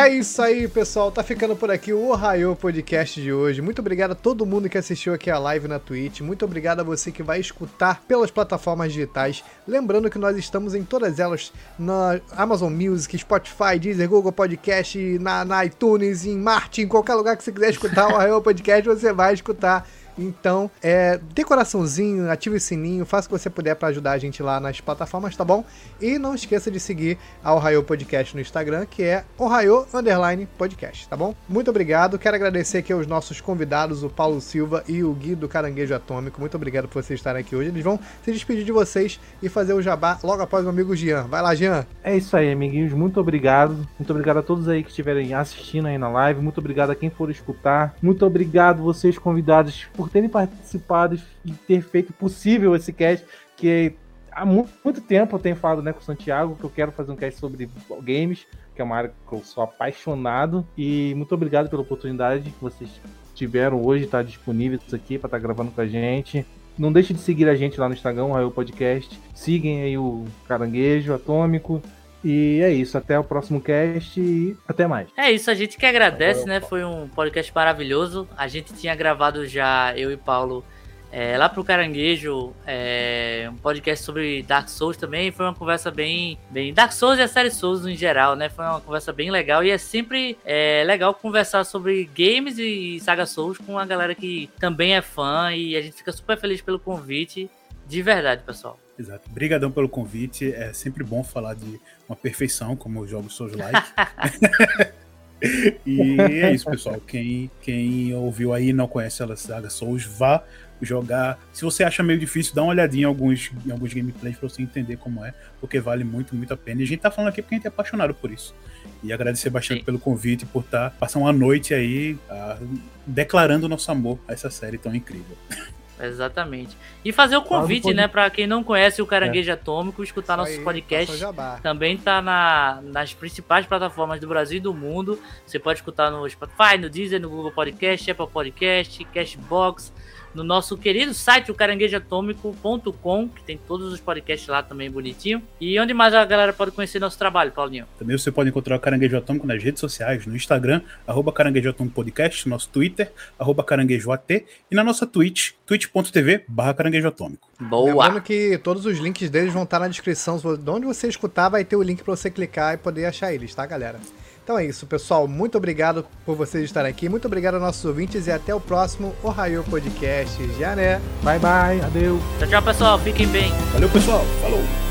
Speaker 2: É isso aí, pessoal. Tá ficando por aqui o Ohio Podcast de hoje. Muito obrigado a todo mundo que assistiu aqui a live na Twitch. Muito obrigado a você que vai escutar pelas plataformas digitais. Lembrando que nós estamos em todas elas na Amazon Music, Spotify, Deezer, Google Podcast, na, na iTunes, em Marte, em qualquer lugar que você quiser escutar o Ohio Podcast, você vai escutar. Então, é, dê coraçãozinho, ative o sininho, faça o que você puder para ajudar a gente lá nas plataformas, tá bom? E não esqueça de seguir a Ohio Podcast no Instagram, que é Ohio Underline Podcast, tá bom? Muito obrigado. Quero agradecer aqui aos nossos convidados, o Paulo Silva e o Gui do Caranguejo Atômico. Muito obrigado por vocês estarem aqui hoje. Eles vão se despedir de vocês e fazer o jabá logo após o amigo Jean. Vai lá, Jean.
Speaker 3: É isso aí, amiguinhos. Muito obrigado. Muito obrigado a todos aí que estiverem assistindo aí na live. Muito obrigado a quem for escutar. Muito obrigado vocês convidados por terem participado e ter feito possível esse cast que há mu- muito tempo eu tenho falado né, com o Santiago que eu quero fazer um cast sobre games, que é uma área que eu sou apaixonado. E muito obrigado pela oportunidade que vocês tiveram hoje, estar disponíveis aqui para estar gravando com a gente. Não deixe de seguir a gente lá no Instagram, o Raio Podcast. Sigam aí o Caranguejo Atômico. E é isso, até o próximo cast e até mais.
Speaker 5: É isso, a gente que agradece, né? Foi um podcast maravilhoso. A gente tinha gravado já, eu e Paulo, é, lá pro Caranguejo, é, um podcast sobre Dark Souls também. Foi uma conversa bem, bem. Dark Souls e a série Souls em geral, né? Foi uma conversa bem legal. E é sempre é, legal conversar sobre games e saga Souls com a galera que também é fã. E a gente fica super feliz pelo convite. De verdade, pessoal.
Speaker 4: Exato. Obrigadão pelo convite. É sempre bom falar de uma perfeição, como os jogos Souls Like. e é isso, pessoal. Quem, quem ouviu aí e não conhece a saga Souls, vá jogar. Se você acha meio difícil, dá uma olhadinha em alguns, em alguns gameplays pra você entender como é, porque vale muito, muito a pena. E a gente tá falando aqui porque a gente é apaixonado por isso. E agradecer bastante
Speaker 5: Sim.
Speaker 4: pelo convite, por estar passando uma noite aí ah, declarando nosso amor a essa série tão incrível.
Speaker 5: Exatamente. E fazer o convite,
Speaker 3: pod-
Speaker 5: né, pra quem não conhece o Caranguejo Atômico, escutar
Speaker 2: Isso
Speaker 5: nossos
Speaker 2: aí,
Speaker 5: podcasts. Também tá na, nas principais plataformas do Brasil e do mundo. Você pode escutar no Spotify, no Deezer, no Google Podcast, Apple Podcast, Cashbox, no nosso querido site, o caranguejoatômico.com, que tem todos os podcasts lá também bonitinho. E onde mais a galera pode conhecer nosso trabalho, Paulinho?
Speaker 4: Também você pode encontrar o Caranguejo Atômico nas redes sociais, no Instagram, arroba Caranguejo Atômico Podcast, no nosso Twitter, arroba Caranguejo AT, e na nossa Twitch, twitch.tv barra Caranguejo Atômico.
Speaker 5: Boa!
Speaker 2: Lembrando que todos os links deles vão estar na descrição. De onde você escutar, vai ter o link para você clicar e poder achar eles, tá, galera? Então é isso, pessoal. Muito obrigado por vocês estarem aqui. Muito obrigado aos nossos ouvintes e até o próximo Ohio Podcast. Já né?
Speaker 3: Bye bye, adeus.
Speaker 5: Tchau, tchau, pessoal. Fiquem bem.
Speaker 4: Valeu, pessoal. Falou!